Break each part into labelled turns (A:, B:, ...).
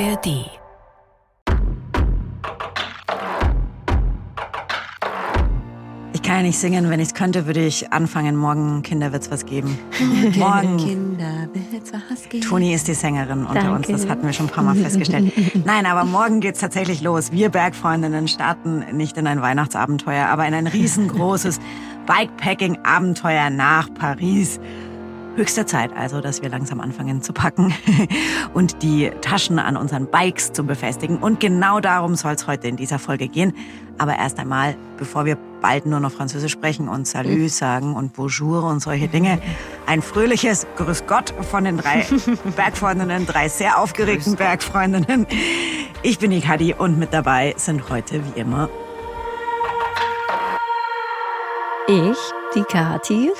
A: ARD.
B: Ich kann ja nicht singen. Wenn ich es könnte, würde ich anfangen. Morgen, Kinder, wird's was geben. Morgen.
C: Kinder, wird's was geben.
B: Toni ist die Sängerin unter
C: Danke.
B: uns. Das hatten wir schon ein paar Mal festgestellt. Nein, aber morgen geht's tatsächlich los. Wir Bergfreundinnen starten nicht in ein Weihnachtsabenteuer, aber in ein riesengroßes Bikepacking-Abenteuer nach Paris. Höchste Zeit also, dass wir langsam anfangen zu packen und die Taschen an unseren Bikes zu befestigen. Und genau darum soll es heute in dieser Folge gehen. Aber erst einmal, bevor wir bald nur noch Französisch sprechen und Salut sagen und Bonjour und solche Dinge, ein fröhliches Grüß Gott von den drei Bergfreundinnen, drei sehr aufgeregten Bergfreundinnen. Ich bin die Kadi und mit dabei sind heute wie immer
C: Ich, die Kati.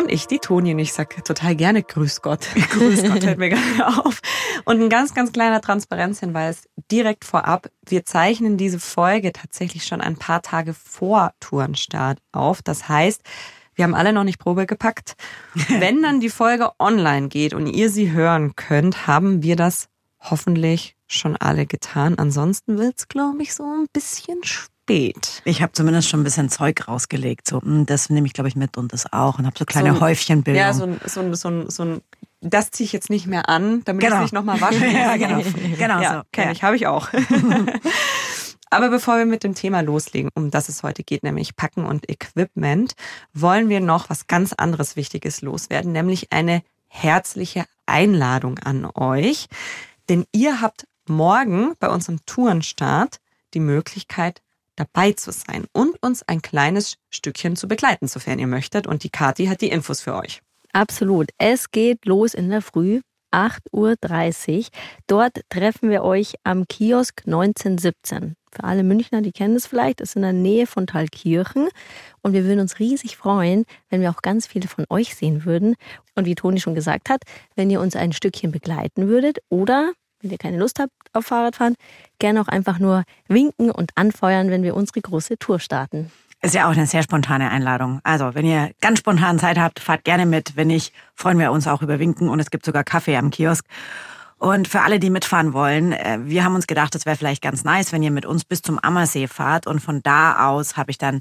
D: Und ich, die Toni, und ich sag total gerne Grüß Gott. Grüß Gott hört mir gerade auf. Und ein ganz, ganz kleiner Transparenzhinweis direkt vorab. Wir zeichnen diese Folge tatsächlich schon ein paar Tage vor Tourenstart auf. Das heißt, wir haben alle noch nicht Probe gepackt. Wenn dann die Folge online geht und ihr sie hören könnt, haben wir das hoffentlich schon alle getan. Ansonsten wird's, glaube ich, so ein bisschen spät.
B: Ich habe zumindest schon ein bisschen Zeug rausgelegt. So, hm, das nehme ich, glaube ich, mit und das auch. Und habe so kleine
D: So
B: Häufchenbildung.
D: Ja, so ein, so ein, so ein, so ein das ziehe ich jetzt nicht mehr an, damit
B: Genau.
D: ich es nicht nochmal waschen muss.
B: Ja, genau. Genau
D: ja,
B: so.
D: Kenn
B: Ja.
D: ich, habe ich auch. Aber bevor wir mit dem Thema loslegen, um das es heute geht, nämlich Packen und Equipment, wollen wir noch was ganz anderes Wichtiges loswerden, nämlich eine herzliche Einladung an euch. Denn ihr habt morgen bei unserem Tourenstart die Möglichkeit, dabei zu sein und uns ein kleines Stückchen zu begleiten, sofern ihr möchtet. Und die Kathi hat die Infos für euch.
C: Absolut. Es geht los in der Früh. 8.30 Uhr. Dort treffen wir euch am Kiosk 1917. Für alle Münchner, die kennen es vielleicht, ist in der Nähe von Thalkirchen. Und wir würden uns riesig freuen, wenn wir auch ganz viele von euch sehen würden. Und wie Toni schon gesagt hat, wenn ihr uns ein Stückchen begleiten würdet oder, wenn ihr keine Lust habt auf Fahrradfahren, gerne auch einfach nur winken und anfeuern, wenn wir unsere große Tour starten.
B: Ist ja auch eine sehr spontane Einladung. Also, wenn ihr ganz spontan Zeit habt, fahrt gerne mit. Wenn nicht, freuen wir uns auch über Winken und es gibt sogar Kaffee am Kiosk. Und für alle, die mitfahren wollen, äh, wir haben uns gedacht, es wäre vielleicht ganz nice, wenn ihr mit uns bis zum Ammersee fahrt. Und von da aus habe ich dann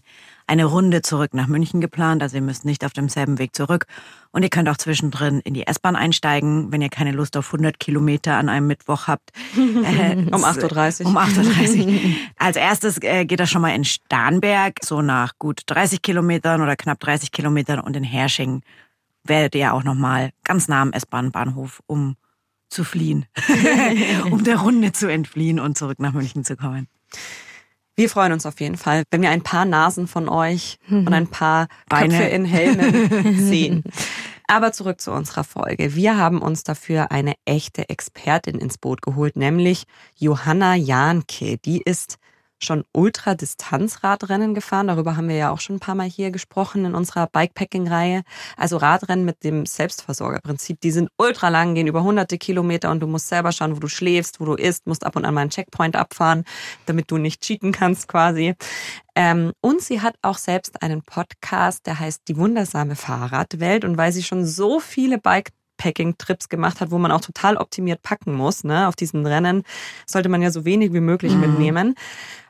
B: eine Runde zurück nach München geplant. Also ihr müsst nicht auf demselben Weg zurück. Und ihr könnt auch zwischendrin in die S-Bahn einsteigen, wenn ihr keine Lust auf 100 Kilometer an einem Mittwoch habt. Äh,
D: Um 8.30 Uhr.
B: Um 8.30 Uhr. Als erstes äh, geht das schon mal in Starnberg, so nach gut 30 Kilometern oder knapp 30 Kilometern. Und in Hersching werdet ihr auch nochmal ganz nah am S-Bahn-Bahnhof, um zu fliehen, um der Runde zu entfliehen und zurück nach München zu kommen.
D: Wir freuen uns auf jeden Fall, wenn wir ein paar Nasen von euch und ein paar
B: Beine.
D: Köpfe in Helmen sehen. Aber zurück zu unserer Folge. Wir haben uns dafür eine echte Expertin ins Boot geholt, nämlich Johanna Jahnke. Die ist schon Ultradistanzradrennen gefahren. Darüber haben wir ja auch schon ein paar Mal hier gesprochen in unserer Bikepacking-Reihe. Also Radrennen mit dem Selbstversorgerprinzip. Die sind ultra lang, gehen über hunderte Kilometer und du musst selber schauen, wo du schläfst, wo du isst, musst ab und an mal einen Checkpoint abfahren, damit du nicht cheaten kannst quasi. Ähm, und sie hat auch selbst einen Podcast, der heißt Die wundersame Fahrradwelt. Und weil sie schon so viele Bike Packing-Trips gemacht hat, wo man auch total optimiert packen muss. Ne? Auf diesen Rennen sollte man ja so wenig wie möglich
B: Mhm.
D: mitnehmen.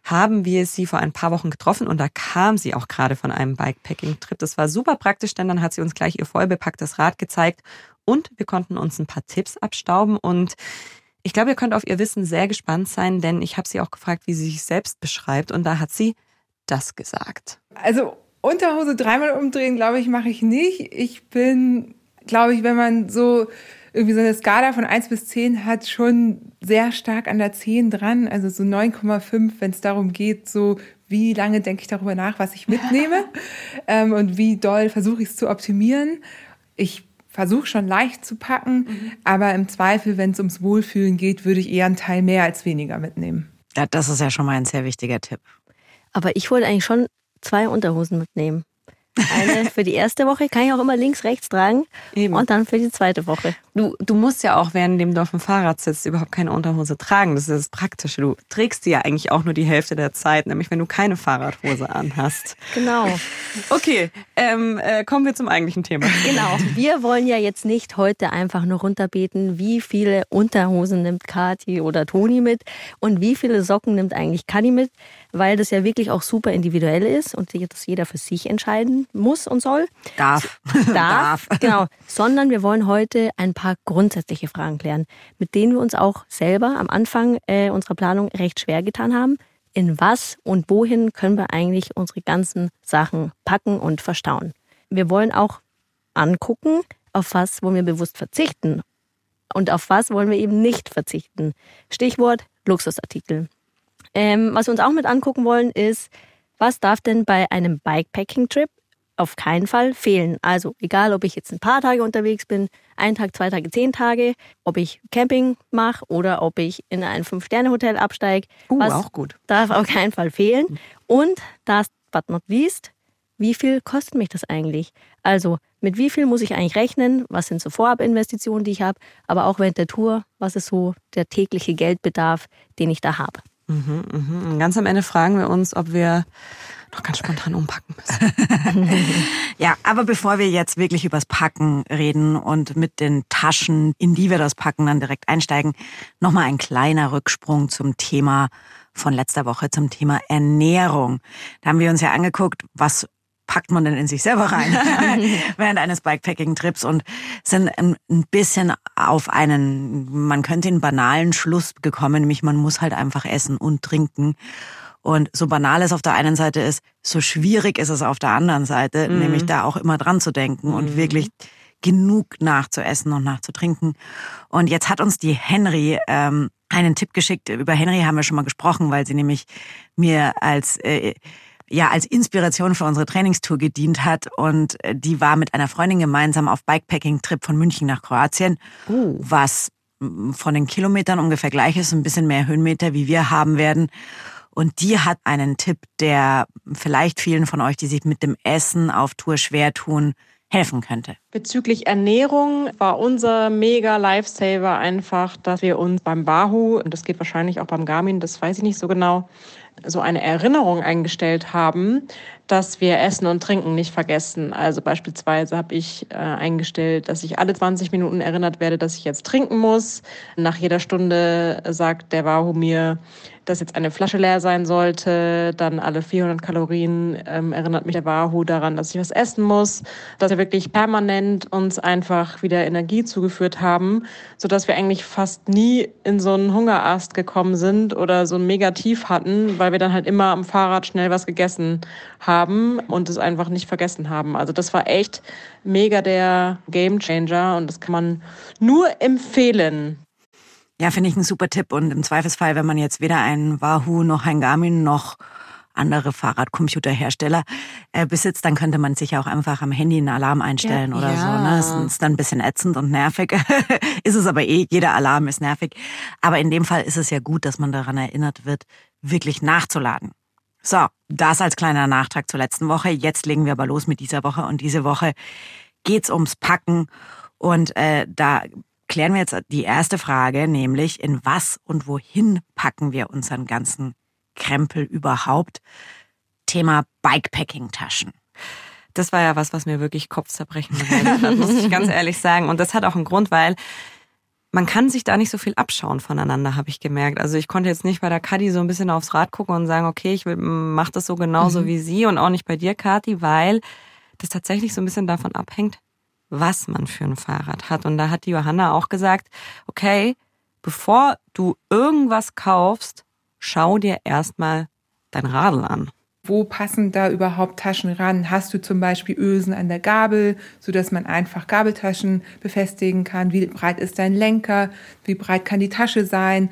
D: Haben wir sie vor ein paar Wochen getroffen und da kam sie auch gerade von einem Bikepacking-Trip. Das war super praktisch, denn dann hat sie uns gleich ihr vollbepacktes Rad gezeigt und wir konnten uns ein paar Tipps abstauben und ich glaube, ihr könnt auf ihr Wissen sehr gespannt sein, denn ich habe sie auch gefragt, wie sie sich selbst beschreibt und da hat sie das gesagt.
E: Also Unterhose dreimal umdrehen, glaube ich, mache ich nicht. Ich bin, glaube ich, wenn man so irgendwie so eine Skala von 1 bis 10 hat, schon sehr stark an der 10 dran. Also so 9,5, wenn es darum geht, so wie lange denke ich darüber nach, was ich mitnehme ähm, und wie doll versuche ich es zu optimieren. Ich versuche schon leicht zu packen, aber im Zweifel, wenn es ums Wohlfühlen geht, würde ich eher einen Teil mehr als weniger mitnehmen.
B: Ja, das ist ja schon mal ein sehr wichtiger Tipp.
C: Aber ich wollte eigentlich schon zwei Unterhosen mitnehmen. Eine für die erste Woche kann ich auch immer links, rechts tragen. Eben. Und dann für die zweite Woche.
D: Du, du musst ja auch, während du auf dem Fahrrad sitzt, überhaupt keine Unterhose tragen. Das ist das Praktische. Du trägst sie ja eigentlich auch nur die Hälfte der Zeit, nämlich wenn du keine Fahrradhose anhast.
C: Genau.
D: Okay, ähm, äh, kommen wir zum eigentlichen Thema.
C: Genau. Wir wollen ja jetzt nicht heute einfach nur runterbeten, wie viele Unterhosen nimmt Kati oder Toni mit und wie viele Socken nimmt eigentlich Kani mit, weil das ja wirklich auch super individuell ist und das jeder für sich entscheiden muss und soll.
B: Darf.
C: Darf. Darf. Genau. Sondern wir wollen heute ein paar grundsätzliche Fragen klären, mit denen wir uns auch selber am Anfang äh, unserer Planung recht schwer getan haben. In was und wohin können wir eigentlich unsere ganzen Sachen packen und verstauen? Wir wollen auch angucken, auf was wollen wir bewusst verzichten und auf was wollen wir eben nicht verzichten. Stichwort Luxusartikel. Ähm, was wir uns auch mit angucken wollen, ist, was darf denn bei einem Bikepacking-Trip auf keinen Fall fehlen? Also egal, ob ich jetzt ein paar Tage unterwegs bin, ein Tag, zwei Tage, zehn Tage, ob ich Camping mache oder ob ich in ein Fünf-Sterne-Hotel absteige.
D: Uh, was auch gut.
C: Darf auf keinen Fall fehlen. Und last but not least, wie viel kostet mich das eigentlich? Also mit wie viel muss ich eigentlich rechnen? Was sind so Vorabinvestitionen, die ich habe? Aber auch während der Tour, was ist so der tägliche Geldbedarf, den ich da habe?
D: Mhm, mhm. Und ganz am Ende fragen wir uns, ob wir noch ganz spontan umpacken müssen.
B: ja, aber bevor wir jetzt wirklich übers Packen reden und mit den Taschen, in die wir das Packen dann direkt einsteigen, nochmal ein kleiner Rücksprung zum Thema von letzter Woche, zum Thema Ernährung. Da haben wir uns ja angeguckt, was packt man denn in sich selber rein während eines Bikepacking-Trips und sind ein bisschen auf einen, man könnte einen banalen Schluss gekommen, nämlich man muss halt einfach essen und trinken. Und so banal es auf der einen Seite ist, so schwierig ist es auf der anderen Seite, mhm. nämlich da auch immer dran zu denken und mhm. wirklich genug nachzuessen und nachzutrinken. Und jetzt hat uns die Henry ähm, einen Tipp geschickt. Über Henry haben wir schon mal gesprochen, weil sie nämlich mir als äh, ja als Inspiration für unsere Trainingstour gedient hat und äh, die war mit einer Freundin gemeinsam auf Bikepacking-Trip von München nach Kroatien, uh. was von den Kilometern ungefähr gleich ist, ein bisschen mehr Höhenmeter, wie wir haben werden. Und die hat einen Tipp, der vielleicht vielen von euch, die sich mit dem Essen auf Tour schwer tun, helfen könnte.
A: Bezüglich Ernährung war unser mega Lifesaver einfach, dass wir uns beim Bahu, und das geht wahrscheinlich auch beim Garmin, das weiß ich nicht so genau, so eine Erinnerung eingestellt haben, dass wir Essen und Trinken nicht vergessen. Also beispielsweise habe ich äh, eingestellt, dass ich alle 20 Minuten erinnert werde, dass ich jetzt trinken muss. Nach jeder Stunde sagt der Wahoo mir, dass jetzt eine Flasche leer sein sollte. Dann alle 400 Kalorien ähm, erinnert mich der Wahoo daran, dass ich was essen muss. Dass wir wirklich permanent uns einfach wieder Energie zugeführt haben, sodass wir eigentlich fast nie in so einen Hungerast gekommen sind oder so ein Negativ hatten, weil wir dann halt immer am Fahrrad schnell was gegessen haben und es einfach nicht vergessen haben. Also das war echt mega der Game Changer und das kann man nur empfehlen.
B: Ja, finde ich einen super Tipp. Und im Zweifelsfall, wenn man jetzt weder ein Wahoo noch ein Garmin noch andere Fahrradcomputerhersteller äh, besitzt, dann könnte man sich auch einfach am Handy einen Alarm einstellen ja, oder ja. so. Ne? Das ist dann ein bisschen ätzend und nervig. ist es aber eh, jeder Alarm ist nervig. Aber in dem Fall ist es ja gut, dass man daran erinnert wird, wirklich nachzuladen. So, das als kleiner Nachtrag zur letzten Woche. Jetzt legen wir aber los mit dieser Woche. Und diese Woche geht's ums Packen. Und äh, da klären wir jetzt die erste Frage, nämlich in was und wohin packen wir unseren ganzen Krempel überhaupt? Thema Bikepacking-Taschen.
D: Das war ja was, was mir wirklich Kopfzerbrechen bereitet hat, muss ich ganz ehrlich sagen. Und das hat auch einen Grund, weil man kann sich da nicht so viel abschauen voneinander, habe ich gemerkt. Also ich konnte jetzt nicht bei der Kadi so ein bisschen aufs Rad gucken und sagen, okay, ich mache das so genauso mhm. wie sie und auch nicht bei dir, Kati, weil das tatsächlich so ein bisschen davon abhängt, was man für ein Fahrrad hat. Und da hat die Johanna auch gesagt, okay, bevor du irgendwas kaufst, schau dir erstmal dein Radl an.
E: Wo passen da überhaupt Taschen ran? Hast du zum Beispiel Ösen an der Gabel, sodass man einfach Gabeltaschen befestigen kann? Wie breit ist dein Lenker? Wie breit kann die Tasche sein?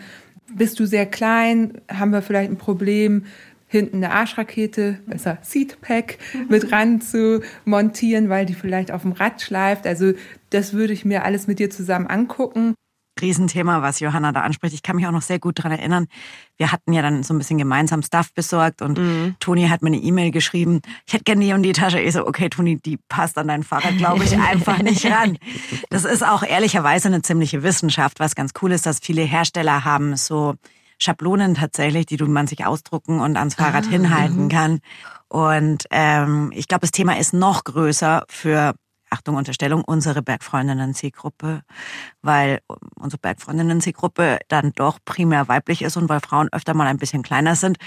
E: Bist du sehr klein? Haben wir vielleicht ein Problem, hinten eine Arschrakete, besser Seatpack, mit ran zu montieren, weil die vielleicht auf dem Rad schleift. Also das würde ich mir alles mit dir zusammen angucken.
B: Riesenthema, was Johanna da anspricht. Ich kann mich auch noch sehr gut dran erinnern. Wir hatten ja dann so ein bisschen gemeinsam Stuff besorgt und mhm. Toni hat mir eine E-Mail geschrieben. Ich hätte gerne die und die Tasche. Ich so, okay, Toni, die passt an dein Fahrrad, glaube ich, einfach nicht ran. Das ist auch ehrlicherweise eine ziemliche Wissenschaft. Was ganz cool ist, dass viele Hersteller haben so Schablonen tatsächlich, die man sich ausdrucken und ans Fahrrad ah, hinhalten mhm. kann. Und ähm, ich glaube, das Thema ist noch größer für Achtung, Unterstellung, unsere Bergfreundinnen-Zielgruppe, weil unsere Bergfreundinnen-Zielgruppe dann doch primär weiblich ist und weil Frauen öfter mal ein bisschen kleiner sind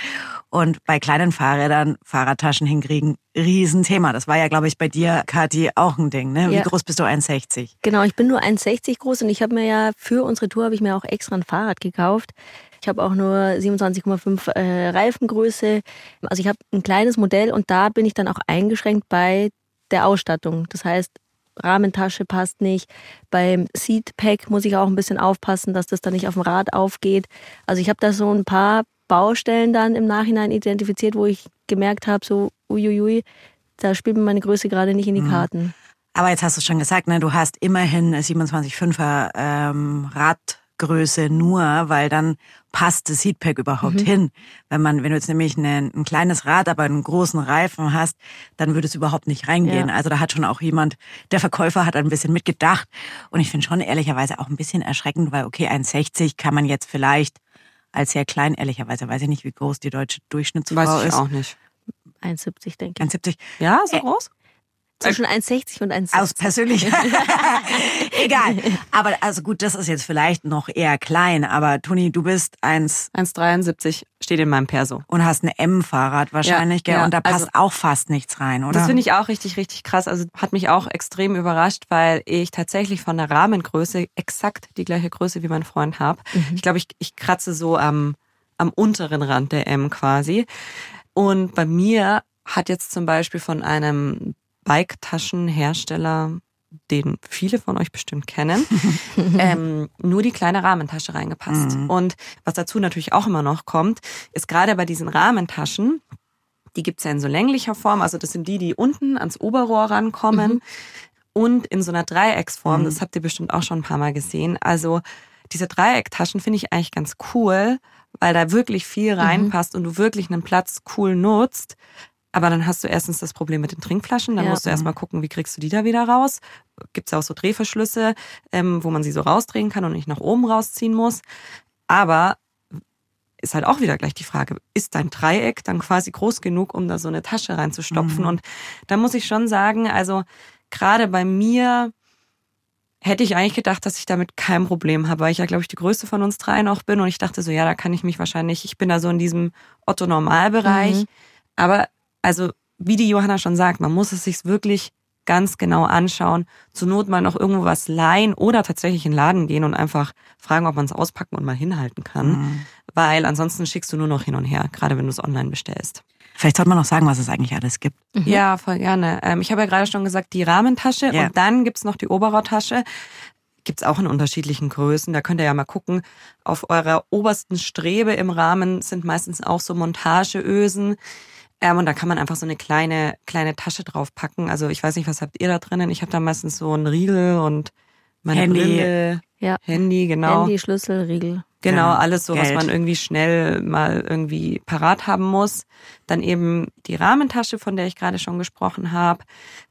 B: und bei kleinen Fahrrädern Fahrradtaschen hinkriegen, Riesenthema. Das war ja, glaube ich, bei dir, Kathi, auch ein Ding. Ne? Wie ja. groß bist du? 1,60?
C: Genau, ich bin nur 1,60 groß und ich habe mir ja für unsere Tour habe ich mir auch extra ein Fahrrad gekauft. Ich habe auch nur 27,5 äh, Reifengröße. Also ich habe ein kleines Modell und da bin ich dann auch eingeschränkt bei der Ausstattung. Das heißt, Rahmentasche passt nicht. Beim Seatpack muss ich auch ein bisschen aufpassen, dass das dann nicht auf dem Rad aufgeht. Also ich habe da so ein paar Baustellen dann im Nachhinein identifiziert, wo ich gemerkt habe, so uiuiui, da spielt mir meine Größe gerade nicht in die mhm. Karten.
B: Aber jetzt hast du schon gesagt, ne, du hast immerhin 27,5er ähm, Rad Größe nur, weil dann passt das Heatpack überhaupt mhm. hin. Wenn man, wenn du jetzt nämlich ein, ein kleines Rad, aber einen großen Reifen hast, dann würde es überhaupt nicht reingehen. Ja. Also da hat schon auch jemand, der Verkäufer hat ein bisschen mitgedacht. Und ich finde schon ehrlicherweise auch ein bisschen erschreckend, weil okay, 1,60 kann man jetzt vielleicht als sehr klein, ehrlicherweise weiß ich nicht, wie groß die deutsche Durchschnittsfrau ist. Weiß ich ist.
D: auch nicht.
C: 1,70 denke ich.
B: 1,70.
D: Ja, so groß?
C: Zwischen 1,60 und 1,70.
B: Aus persönlich. Egal. Aber also gut, das ist jetzt vielleicht noch eher klein. Aber Toni, du bist
D: 1,73 steht in meinem Perso.
B: Und hast ein M-Fahrrad wahrscheinlich, ja, gell? Ja, und da passt also, auch fast nichts rein, oder?
D: Das finde ich auch richtig, richtig krass. Also hat mich auch extrem überrascht, weil ich tatsächlich von der Rahmengröße exakt die gleiche Größe wie mein Freund habe. Mhm. Ich glaube, ich, ich kratze so am, am unteren Rand der M quasi. Und bei mir hat jetzt zum Beispiel von einem Bike-Taschenhersteller, den viele von euch bestimmt kennen, ähm, nur die kleine Rahmentasche reingepasst. Mhm. Und was dazu natürlich auch immer noch kommt, ist gerade bei diesen Rahmentaschen, die gibt's ja in so länglicher Form, also das sind die, die unten ans Oberrohr rankommen mhm. und in so einer Dreiecksform, mhm. das habt ihr bestimmt auch schon ein paar Mal gesehen. Also diese Dreiecktaschen finde ich eigentlich ganz cool, weil da wirklich viel mhm. reinpasst und du wirklich einen Platz cool nutzt. Aber dann hast du erstens das Problem mit den Trinkflaschen. Dann ja. musst du erstmal gucken, wie kriegst du die da wieder raus. Gibt es ja auch so Drehverschlüsse, ähm, wo man sie so rausdrehen kann und nicht nach oben rausziehen muss. Aber ist halt auch wieder gleich die Frage, ist dein Dreieck dann quasi groß genug, um da so eine Tasche reinzustopfen? Mhm. Und da muss ich schon sagen, also gerade bei mir hätte ich eigentlich gedacht, dass ich damit kein Problem habe, weil ich ja, glaube ich, die größte von uns dreien auch bin. Und ich dachte so, ja, da kann ich mich wahrscheinlich, ich bin da so in diesem Otto-Normalbereich. Mhm. Aber also wie die Johanna schon sagt, man muss es sich wirklich ganz genau anschauen. Zur Not mal noch irgendwo was leihen oder tatsächlich in den Laden gehen und einfach fragen, ob man es auspacken und mal hinhalten kann. Mhm. Weil ansonsten schickst du nur noch hin und her, gerade wenn du es online bestellst.
B: Vielleicht sollte man noch sagen, was es eigentlich alles gibt.
D: Mhm. Ja, voll gerne. Ähm, ich habe ja gerade schon gesagt, die Rahmentasche yeah. und dann gibt's noch die Oberrohrtasche. Gibt's auch in unterschiedlichen Größen. Da könnt ihr ja mal gucken. Auf eurer obersten Strebe im Rahmen sind meistens auch so Montageösen. Ähm, und da kann man einfach so eine kleine, kleine Tasche draufpacken. Also ich weiß nicht, was habt ihr da drinnen? Ich habe da meistens so einen Riegel und meine Handy. Brille,
C: ja.
D: Handy, genau.
C: Handy, Schlüssel, Riegel.
D: Genau, ja, alles so, Geld. was man irgendwie schnell mal irgendwie parat haben muss. Dann eben die Rahmentasche, von der ich gerade schon gesprochen habe.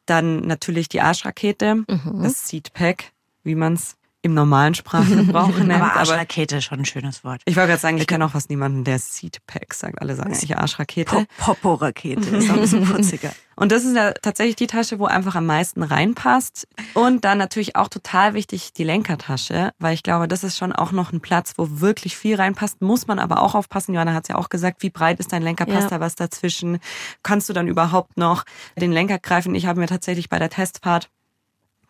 D: Dann natürlich die Arschrakete, mhm. das Seatpack, wie man es im normalen Sprachgebrauch nennt.
B: aber Arschrakete ist schon ein schönes Wort.
D: Ich wollte gerade sagen, ich kenne auch fast niemanden, der Seatpack sagt. Alle sagen eigentlich Arschrakete.
B: Popo-Rakete ist auch ein bisschen putziger.
D: Und das ist ja tatsächlich die Tasche, wo einfach am meisten reinpasst. Und dann natürlich auch total wichtig die Lenkertasche, weil ich glaube, das ist schon auch noch ein Platz, wo wirklich viel reinpasst. Muss man aber auch aufpassen. Johanna hat es ja auch gesagt, wie breit ist dein Lenker? Passt ja. da was dazwischen? Kannst du dann überhaupt noch den Lenker greifen? Ich habe mir tatsächlich bei der Testfahrt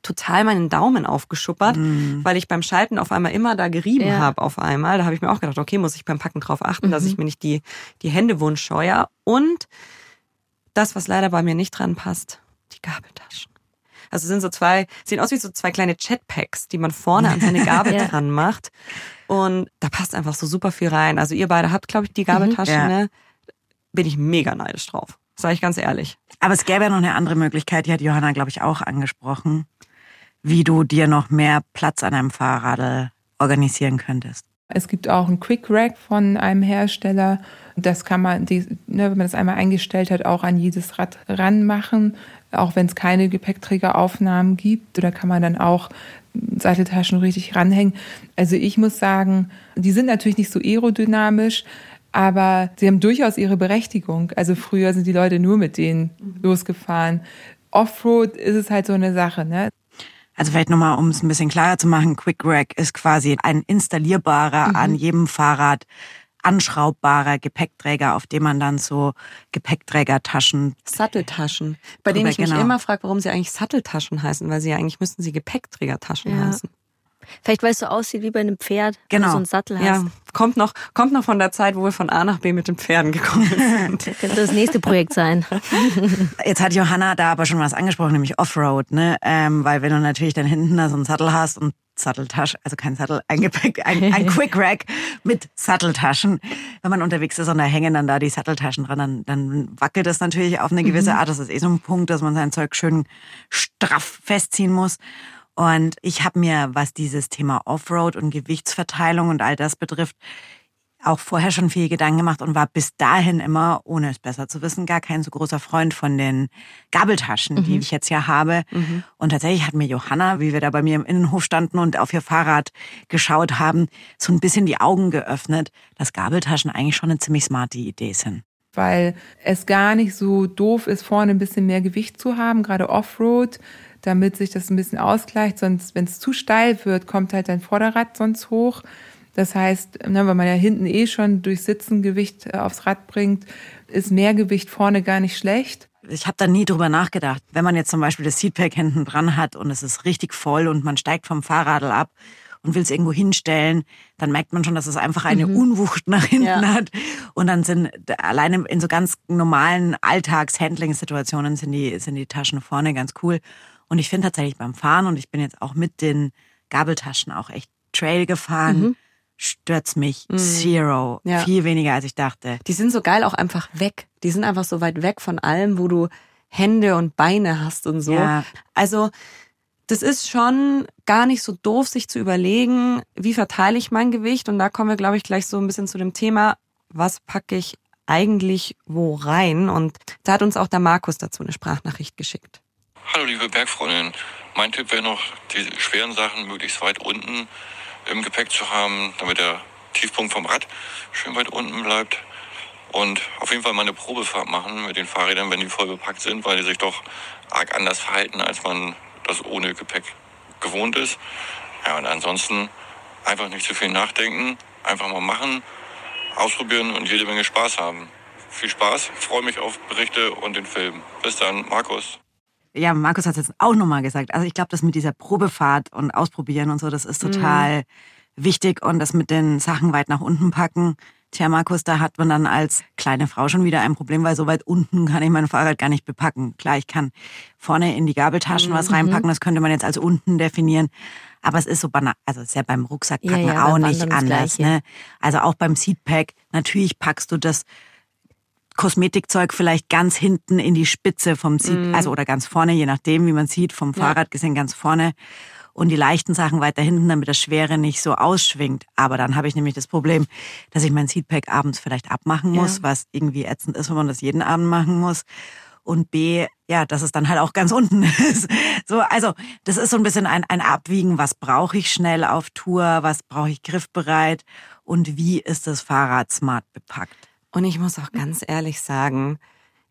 D: total meinen Daumen aufgeschuppert, mm. weil ich beim Schalten auf einmal immer da gerieben ja. habe auf einmal. Da habe ich mir auch gedacht, okay, muss ich beim Packen drauf achten, mhm. dass ich mir nicht die, die Hände wundscheuer. Und das, was leider bei mir nicht dran passt, die Gabeltaschen. Also sind so zwei, sehen aus wie so zwei kleine Chatpacks, die man vorne an seine Gabel ja. dran macht. Und da passt einfach so super viel rein. Also ihr beide habt, glaube ich, die Gabeltaschen, mhm. ja. ne? Bin ich mega neidisch drauf. Sag ich ganz ehrlich.
B: Aber es gäbe ja noch eine andere Möglichkeit, die hat Johanna, glaube ich, auch angesprochen wie du dir noch mehr Platz an einem Fahrrad organisieren könntest.
E: Es gibt auch ein Quick Rack von einem Hersteller. Das kann man, die, ne, wenn man das einmal eingestellt hat, auch an jedes Rad ranmachen. Auch wenn es keine Gepäckträgeraufnahmen gibt. Oder kann man dann auch Satteltaschen richtig ranhängen. Also ich muss sagen, die sind natürlich nicht so aerodynamisch, aber sie haben durchaus ihre Berechtigung. Also früher sind die Leute nur mit denen losgefahren. Offroad ist es halt so eine Sache. Ne?
B: Also vielleicht nochmal, um es ein bisschen klarer zu machen, Quick Rack ist quasi ein installierbarer, mhm. an jedem Fahrrad anschraubbarer Gepäckträger, auf dem man dann so Gepäckträgertaschen.
D: Satteltaschen. Bei denen ich mich genau. immer frage, warum sie eigentlich Satteltaschen heißen, weil sie ja eigentlich müssten sie Gepäckträgertaschen ja. heißen.
C: Vielleicht weil es so aussieht wie bei einem Pferd,
B: genau.
C: wenn du so einen Sattel hast.
D: Ja, kommt noch, kommt noch von der Zeit, wo wir von A nach B mit den Pferden gekommen sind.
C: das könnte das nächste Projekt sein.
B: Jetzt hat Johanna da aber schon was angesprochen, nämlich Offroad, ne? Ähm, weil wenn du natürlich dann hinten da so einen Sattel hast und Satteltasche, also kein Sattel, ein Gepäck, ein, ein Quick Rack mit Satteltaschen. Wenn man unterwegs ist und da hängen dann da die Satteltaschen dran, dann, dann wackelt das natürlich auf eine gewisse mhm. Art. Das ist eh so ein Punkt, dass man sein Zeug schön straff festziehen muss. Und ich habe mir, was dieses Thema Offroad und Gewichtsverteilung und all das betrifft, auch vorher schon viel Gedanken gemacht und war bis dahin immer, ohne es besser zu wissen, gar kein so großer Freund von den Gabeltaschen, mhm. die ich jetzt ja habe. Mhm. Und tatsächlich hat mir Johanna, wie wir da bei mir im Innenhof standen und auf ihr Fahrrad geschaut haben, so ein bisschen die Augen geöffnet, dass Gabeltaschen eigentlich schon eine ziemlich smarte Idee sind.
E: Weil es gar nicht so doof ist, vorne ein bisschen mehr Gewicht zu haben, gerade Offroad, damit sich das ein bisschen ausgleicht. Sonst, wenn es zu steil wird, kommt halt dein Vorderrad sonst hoch. Das heißt, ne, weil man ja hinten eh schon durch Sitzen Gewicht äh, aufs Rad bringt, ist mehr Gewicht vorne gar nicht schlecht.
B: Ich habe da nie drüber nachgedacht. Wenn man jetzt zum Beispiel das Seatpack hinten dran hat und es ist richtig voll und man steigt vom Fahrradl ab und will es irgendwo hinstellen, dann merkt man schon, dass es einfach eine mhm. Unwucht nach hinten ja. hat. Und dann sind alleine in so ganz normalen Alltags-Handling-Situationen sind die, sind die Taschen vorne ganz cool. Und ich finde tatsächlich beim Fahren, und ich bin jetzt auch mit den Gabeltaschen auch echt Trail gefahren, mhm stört's mich mhm. zero. Ja. Viel weniger, als ich dachte.
D: Die sind so geil auch einfach weg. Die sind einfach so weit weg von allem, wo du Hände und Beine hast und so. Ja. Also, das ist schon gar nicht so doof, sich zu überlegen, wie verteile ich mein Gewicht. Und da kommen wir, glaube ich, gleich so ein bisschen zu dem Thema, was packe ich eigentlich wo rein? Und da hat uns auch der Markus dazu eine Sprachnachricht geschickt.
F: Hallo liebe Bergfreundin, mein Tipp wäre noch, die schweren Sachen möglichst weit unten im Gepäck zu haben, damit der Tiefpunkt vom Rad schön weit unten bleibt. Und auf jeden Fall mal eine Probefahrt machen mit den Fahrrädern, wenn die voll bepackt sind, weil die sich doch arg anders verhalten, als man das ohne Gepäck gewohnt ist. Ja, und ansonsten einfach nicht zu viel nachdenken, einfach mal machen, ausprobieren und jede Menge Spaß haben. Viel Spaß, freue mich auf Berichte und den Film. Bis dann, Markus
B: ja, Markus hat es jetzt auch nochmal gesagt. Also ich glaube, das mit dieser Probefahrt und Ausprobieren und so, das ist total mhm. wichtig. Und das mit den Sachen weit nach unten packen. Tja, Markus, da hat man dann als kleine Frau schon wieder ein Problem, weil so weit unten kann ich mein Fahrrad gar nicht bepacken. Klar, ich kann vorne in die Gabeltaschen mhm. was reinpacken, das könnte man jetzt als unten definieren. Aber es ist so banal, also ist ja beim Rucksackpacken ja, ja, auch nicht anders. Ne? Also auch beim Seatpack, natürlich packst du das Kosmetikzeug vielleicht ganz hinten in die Spitze vom Seat, mm. also oder ganz vorne, je nachdem, wie man sieht, vom Fahrrad ja. gesehen ganz vorne. Und die leichten Sachen weiter hinten, damit das Schwere nicht so ausschwingt. Aber dann habe ich nämlich das Problem, dass ich mein Seatpack abends vielleicht abmachen muss, ja. was irgendwie ätzend ist, wenn man das jeden Abend machen muss. Und B, ja, dass es dann halt auch ganz unten ist. So, also das ist so ein bisschen ein, ein Abwiegen, was brauche ich schnell auf Tour, was brauche ich griffbereit und wie ist das Fahrrad smart bepackt.
D: Und ich muss auch ganz ehrlich sagen,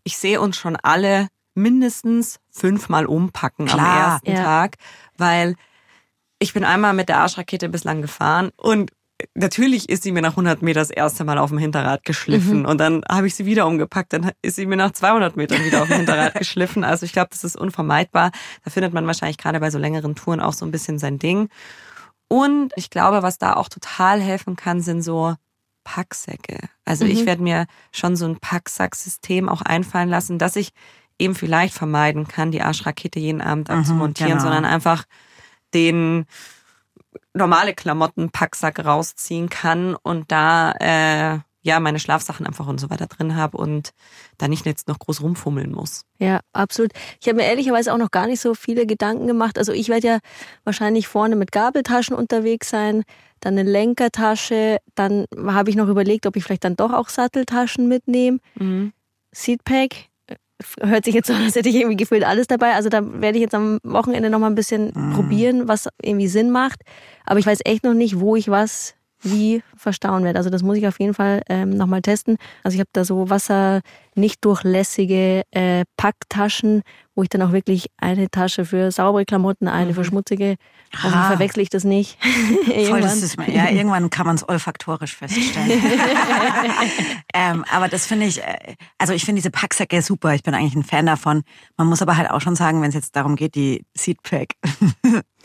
D: ich sehe uns schon alle mindestens fünfmal umpacken Klar, am ersten ja. Tag, weil ich bin einmal mit der Arschrakete bislang gefahren und natürlich ist sie mir nach 100 Meter das erste Mal auf dem Hinterrad geschliffen mhm. und dann habe ich sie wieder umgepackt, dann ist sie mir nach 200 Metern wieder auf dem Hinterrad geschliffen. Also ich glaube, das ist unvermeidbar. Da findet man wahrscheinlich gerade bei so längeren Touren auch so ein bisschen sein Ding. Und ich glaube, was da auch total helfen kann, sind so Packsäcke. Also mhm. ich werde mir schon so ein Packsacksystem auch einfallen lassen, dass ich eben vielleicht vermeiden kann, die Arschrakete jeden Abend mhm, abzumontieren, genau. sondern einfach den normale Klamotten Packsack rausziehen kann und da äh, ja meine Schlafsachen einfach und so weiter drin habe und da nicht jetzt noch groß rumfummeln muss.
C: Ja, absolut. Ich habe mir ehrlicherweise auch noch gar nicht so viele Gedanken gemacht. Also ich werde ja wahrscheinlich vorne mit Gabeltaschen unterwegs sein, dann eine Lenkertasche, dann habe ich noch überlegt, ob ich vielleicht dann doch auch Satteltaschen mitnehme.
D: Mhm.
C: Seatpack hört sich jetzt so an, als hätte ich irgendwie gefühlt alles dabei. Also da werde ich jetzt am Wochenende noch mal ein bisschen probieren, was irgendwie Sinn macht. Aber ich weiß echt noch nicht, wo ich was wie verstauen werde. Also das muss ich auf jeden Fall ähm, nochmal testen. Also ich habe da so wasser nicht durchlässige äh, Packtaschen, wo ich dann auch wirklich eine Tasche für saubere Klamotten, eine für schmutzige. Hoffentlich
B: Ah.
C: verwechsel ich das nicht.
B: Voll,
C: Irgendwann.
B: das ist, ja, irgendwann kann man es olfaktorisch feststellen. ähm, aber das finde ich, äh, also ich finde diese Packsäcke super. Ich bin eigentlich ein Fan davon. Man muss aber halt auch schon sagen, wenn es jetzt darum geht, die Seedpack,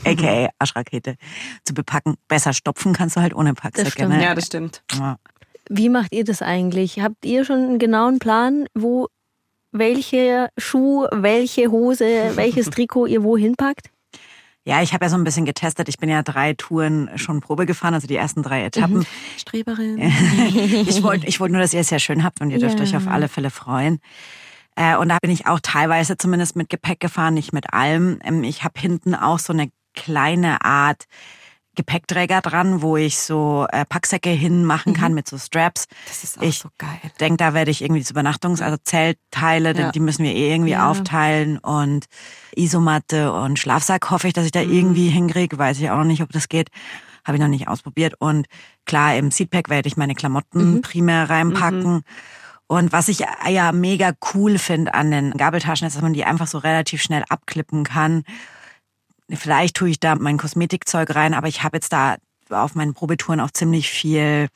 B: aka Aschrakete, zu bepacken, besser stopfen kannst du halt ohne Packsäcke.
C: stimmt.
B: Ne?
D: Ja, das stimmt.
B: Ja.
C: Wie macht ihr das eigentlich? Habt ihr schon einen genauen Plan, wo welche Schuh, welche Hose, welches Trikot ihr wohin packt?
B: Ja, ich habe ja so ein bisschen getestet. Ich bin ja drei Touren schon Probe gefahren, also die ersten drei Etappen.
D: Streberin.
B: ich wollte ich wollt nur, dass ihr es sehr schön habt und ihr dürft
C: Ja.
B: euch auf alle Fälle freuen. Äh, und da bin ich auch teilweise zumindest mit Gepäck gefahren, nicht mit allem. Ähm, ich habe hinten auch so eine kleine Art Gepäckträger dran, wo ich so äh, Packsäcke hinmachen kann mit so Straps.
D: Das ist auch
B: Ich
D: so geil.
B: denke, da werde ich irgendwie diese Übernachtungs-, also Zeltteile,
D: Ja.
B: die müssen wir eh irgendwie
C: Ja.
B: aufteilen und Isomatte und Schlafsack hoffe ich, dass ich da irgendwie hinkriege. Weiß ich auch noch nicht, ob das geht. Habe ich noch nicht ausprobiert. Und klar, im Seatpack werde ich meine Klamotten primär reinpacken. Und was ich ja mega cool finde an den Gabeltaschen ist, dass man die einfach so relativ schnell abklippen kann. Vielleicht tue ich da mein Kosmetikzeug rein, aber ich habe jetzt da auf meinen Probetouren auch ziemlich viel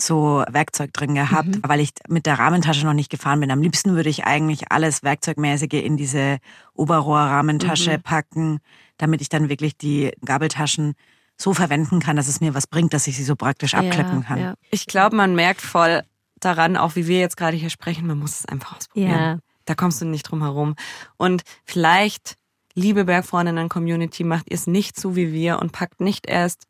B: so Werkzeug drin gehabt, weil ich mit der Rahmentasche noch nicht gefahren bin. Am liebsten würde ich eigentlich alles Werkzeugmäßige in diese Oberrohr-Rahmentasche packen, damit ich dann wirklich die Gabeltaschen so verwenden kann, dass es mir was bringt, dass ich sie so praktisch abklippen kann.
C: Ja,
D: Ich glaube, man merkt voll daran, auch wie wir jetzt gerade hier sprechen, man muss es einfach ausprobieren.
C: Ja.
D: Da kommst du nicht drum herum. Und vielleicht, liebe Bergfreundinnen-Community, macht ihr es nicht so wie wir und packt nicht erst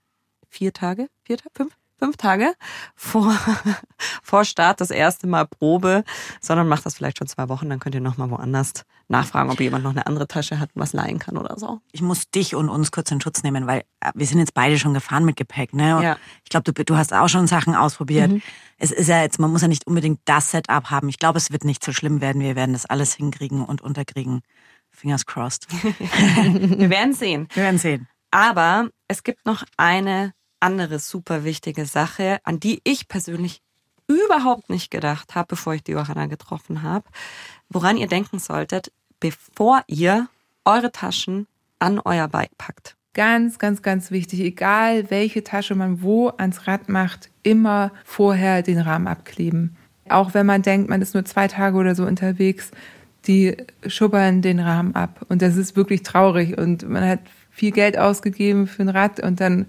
D: vier Tage, vier, fünf, fünf Tage vor, vor Start das erste Mal Probe, sondern macht das vielleicht schon zwei Wochen, dann könnt ihr nochmal woanders nachfragen, ob jemand noch eine andere Tasche hat und was leihen kann oder so.
B: Ich muss dich und uns kurz in Schutz nehmen, weil äh, wir sind jetzt beide schon gefahren mit Gepäck. Ne?
D: Ja.
B: Ich glaube, du, du hast auch schon Sachen ausprobiert. Es ist ja jetzt, man muss ja nicht unbedingt das Setup haben. Ich glaube, es wird nicht so schlimm werden. Wir werden das alles hinkriegen und unterkriegen. Fingers crossed.
D: Wir werden sehen.
B: Wir werden sehen.
D: Aber es gibt noch eine andere super wichtige Sache, an die ich persönlich überhaupt nicht gedacht habe, bevor ich die Johanna getroffen habe, woran ihr denken solltet, bevor ihr eure Taschen an euer Bike packt.
E: Ganz, ganz, ganz wichtig, egal welche Tasche man wo ans Rad macht, immer vorher den Rahmen abkleben. Auch wenn man denkt, man ist nur zwei Tage oder so unterwegs, die schubbern den Rahmen ab. Und das ist wirklich traurig. Und man hat viel Geld ausgegeben für ein Rad und dann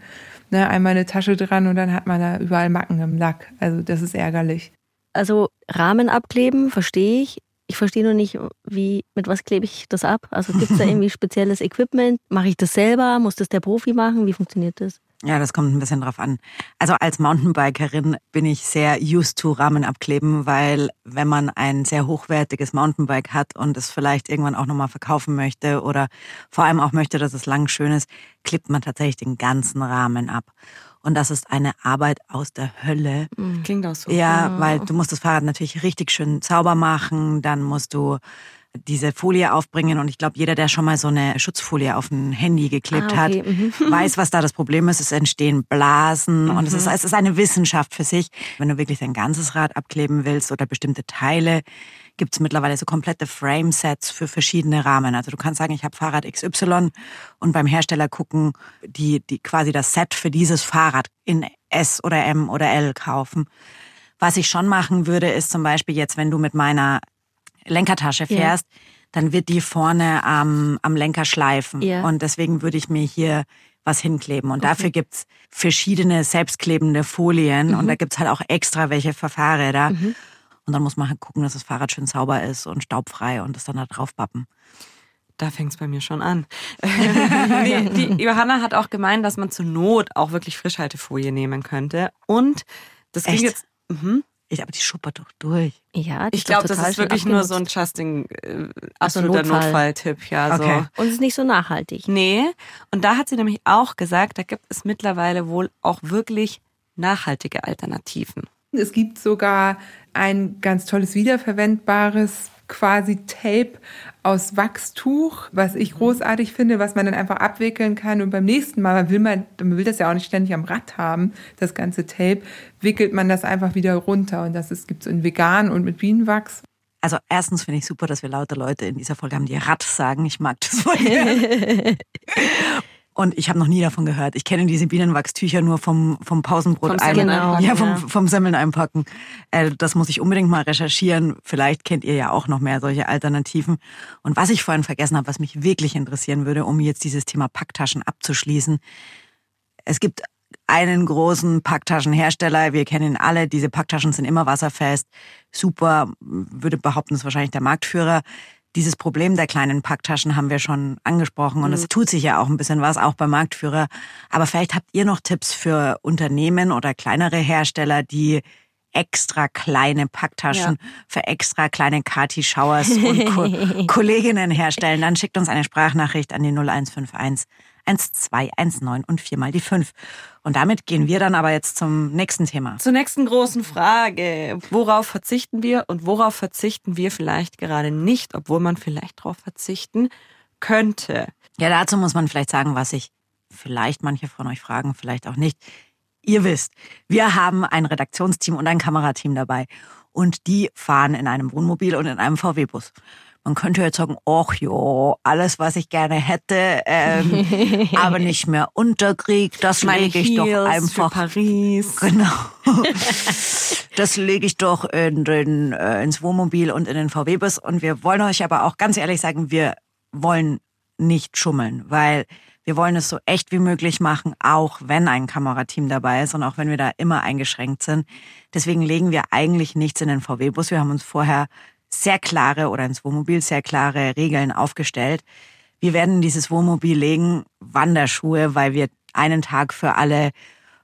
E: ne, einmal eine Tasche dran und dann hat man da überall Macken im Lack. Also das ist ärgerlich.
C: Also Rahmen abkleben, verstehe ich. Ich verstehe nur nicht, wie, mit was klebe ich das ab? Also gibt es da irgendwie spezielles Equipment? Mache ich das selber? Muss das der Profi machen? Wie funktioniert das?
B: Ja, das kommt ein bisschen drauf an. Also als Mountainbikerin bin ich sehr used to Rahmen abkleben, weil wenn man ein sehr hochwertiges Mountainbike hat und es vielleicht irgendwann auch nochmal verkaufen möchte oder vor allem auch möchte, dass es lang schön ist, klebt man tatsächlich den ganzen Rahmen ab. Und das ist eine Arbeit aus der Hölle.
D: Klingt auch so.
B: Ja, weil du musst das Fahrrad natürlich richtig schön sauber machen, dann musst du diese Folie aufbringen und ich glaube, jeder, der schon mal so eine Schutzfolie auf ein Handy geklebt
C: Ah, okay,
B: hat, weiß, was da das Problem ist. Es entstehen Blasen und es ist, es ist eine Wissenschaft für sich. Wenn du wirklich dein ganzes Rad abkleben willst oder bestimmte Teile, gibt es mittlerweile so komplette Frame-Sets für verschiedene Rahmen. Also du kannst sagen, ich habe Fahrrad XY und beim Hersteller gucken, die, die quasi das Set für dieses Fahrrad in S oder M oder L kaufen. Was ich schon machen würde, ist zum Beispiel jetzt, wenn du mit meiner Lenkertasche fährst, dann wird die vorne am, am Lenker schleifen.
C: Ja.
B: Und deswegen würde ich mir hier was hinkleben. Und dafür gibt's verschiedene selbstklebende Folien und da gibt's halt auch extra welche für Fahrräder. Und dann muss man halt gucken, dass das Fahrrad schön sauber ist und staubfrei und das dann da drauf bappen.
D: Da fängt's bei mir schon an. die, die Johanna hat auch gemeint, dass man zur Not auch wirklich Frischhaltefolie nehmen könnte. Und das klingt
B: Echt?
D: jetzt. Mhm.
B: Ich, aber die schuppert doch durch.
C: Ja, die
D: Ich glaube, das ist wirklich nur so ein
C: abgenutzt.
D: Justin äh,
C: Ach so,
D: absoluter
C: Notfall.
D: Notfalltipp, ja. So.
B: Okay.
C: Und es ist nicht so nachhaltig.
D: Nee, und da hat sie nämlich auch gesagt, da gibt es mittlerweile wohl auch wirklich nachhaltige Alternativen.
E: Es gibt sogar ein ganz tolles wiederverwendbares quasi Tape aus Wachstuch, was ich großartig finde, was man dann einfach abwickeln kann und beim nächsten Mal, man will, man, man will das ja auch nicht ständig am Rad haben, das ganze Tape, wickelt man das einfach wieder runter und das gibt es in vegan und mit Bienenwachs.
B: Also erstens finde ich super, dass wir lauter Leute in dieser Folge haben, die Rad sagen. Ich mag das voll. Und ich habe noch nie davon gehört. Ich kenne diese Bienenwachstücher nur vom, vom Pausenbrot
D: Vom
B: ein-
D: Semmeln
C: Genau.
D: einpacken,
B: Ja, vom,
C: ja.
B: vom Semmeln einpacken. Äh, das muss ich unbedingt mal recherchieren. Vielleicht kennt ihr ja auch noch mehr solche Alternativen. Und was ich vorhin vergessen habe, was mich wirklich interessieren würde, um jetzt dieses Thema Packtaschen abzuschließen. Es gibt einen großen Packtaschenhersteller. Wir kennen ihn alle. Diese Packtaschen sind immer wasserfest. Super, würde behaupten, ist wahrscheinlich der Marktführer. Dieses Problem der kleinen Packtaschen haben wir schon angesprochen und es tut sich ja auch ein bisschen was, auch beim Marktführer. Aber vielleicht habt ihr noch Tipps für Unternehmen oder kleinere Hersteller, die extra kleine Packtaschen für extra kleine Kati Showers und Ko Kolleginnen herstellen. Dann schickt uns eine Sprachnachricht an die 0151 1219 und viermal die 5. Und damit gehen wir dann aber jetzt zum nächsten Thema.
D: Zur nächsten großen Frage. Worauf verzichten wir und worauf verzichten wir vielleicht gerade nicht, obwohl man vielleicht darauf verzichten könnte?
B: Ja, dazu muss man vielleicht sagen, was sich vielleicht manche von euch fragen, vielleicht auch nicht. Ihr wisst, wir haben ein Redaktionsteam und ein Kamerateam dabei. Und die fahren in einem Wohnmobil und in einem VW-Bus. Man könnte jetzt sagen, ach jo, alles, was ich gerne hätte, ähm, aber nicht mehr unterkrieg, das lege ich doch einfach
D: Paris.
B: Genau. Das lege ich doch in den, äh, ins Wohnmobil und in den VW-Bus. Und wir wollen euch aber auch ganz ehrlich sagen, wir wollen nicht schummeln, weil wir wollen es so echt wie möglich machen, auch wenn ein Kamerateam dabei ist und auch wenn wir da immer eingeschränkt sind. Deswegen legen wir eigentlich nichts in den VW-Bus. Wir haben uns vorher sehr klare oder ins Wohnmobil sehr klare Regeln aufgestellt. Wir werden in dieses Wohnmobil legen Wanderschuhe, weil wir einen Tag für alle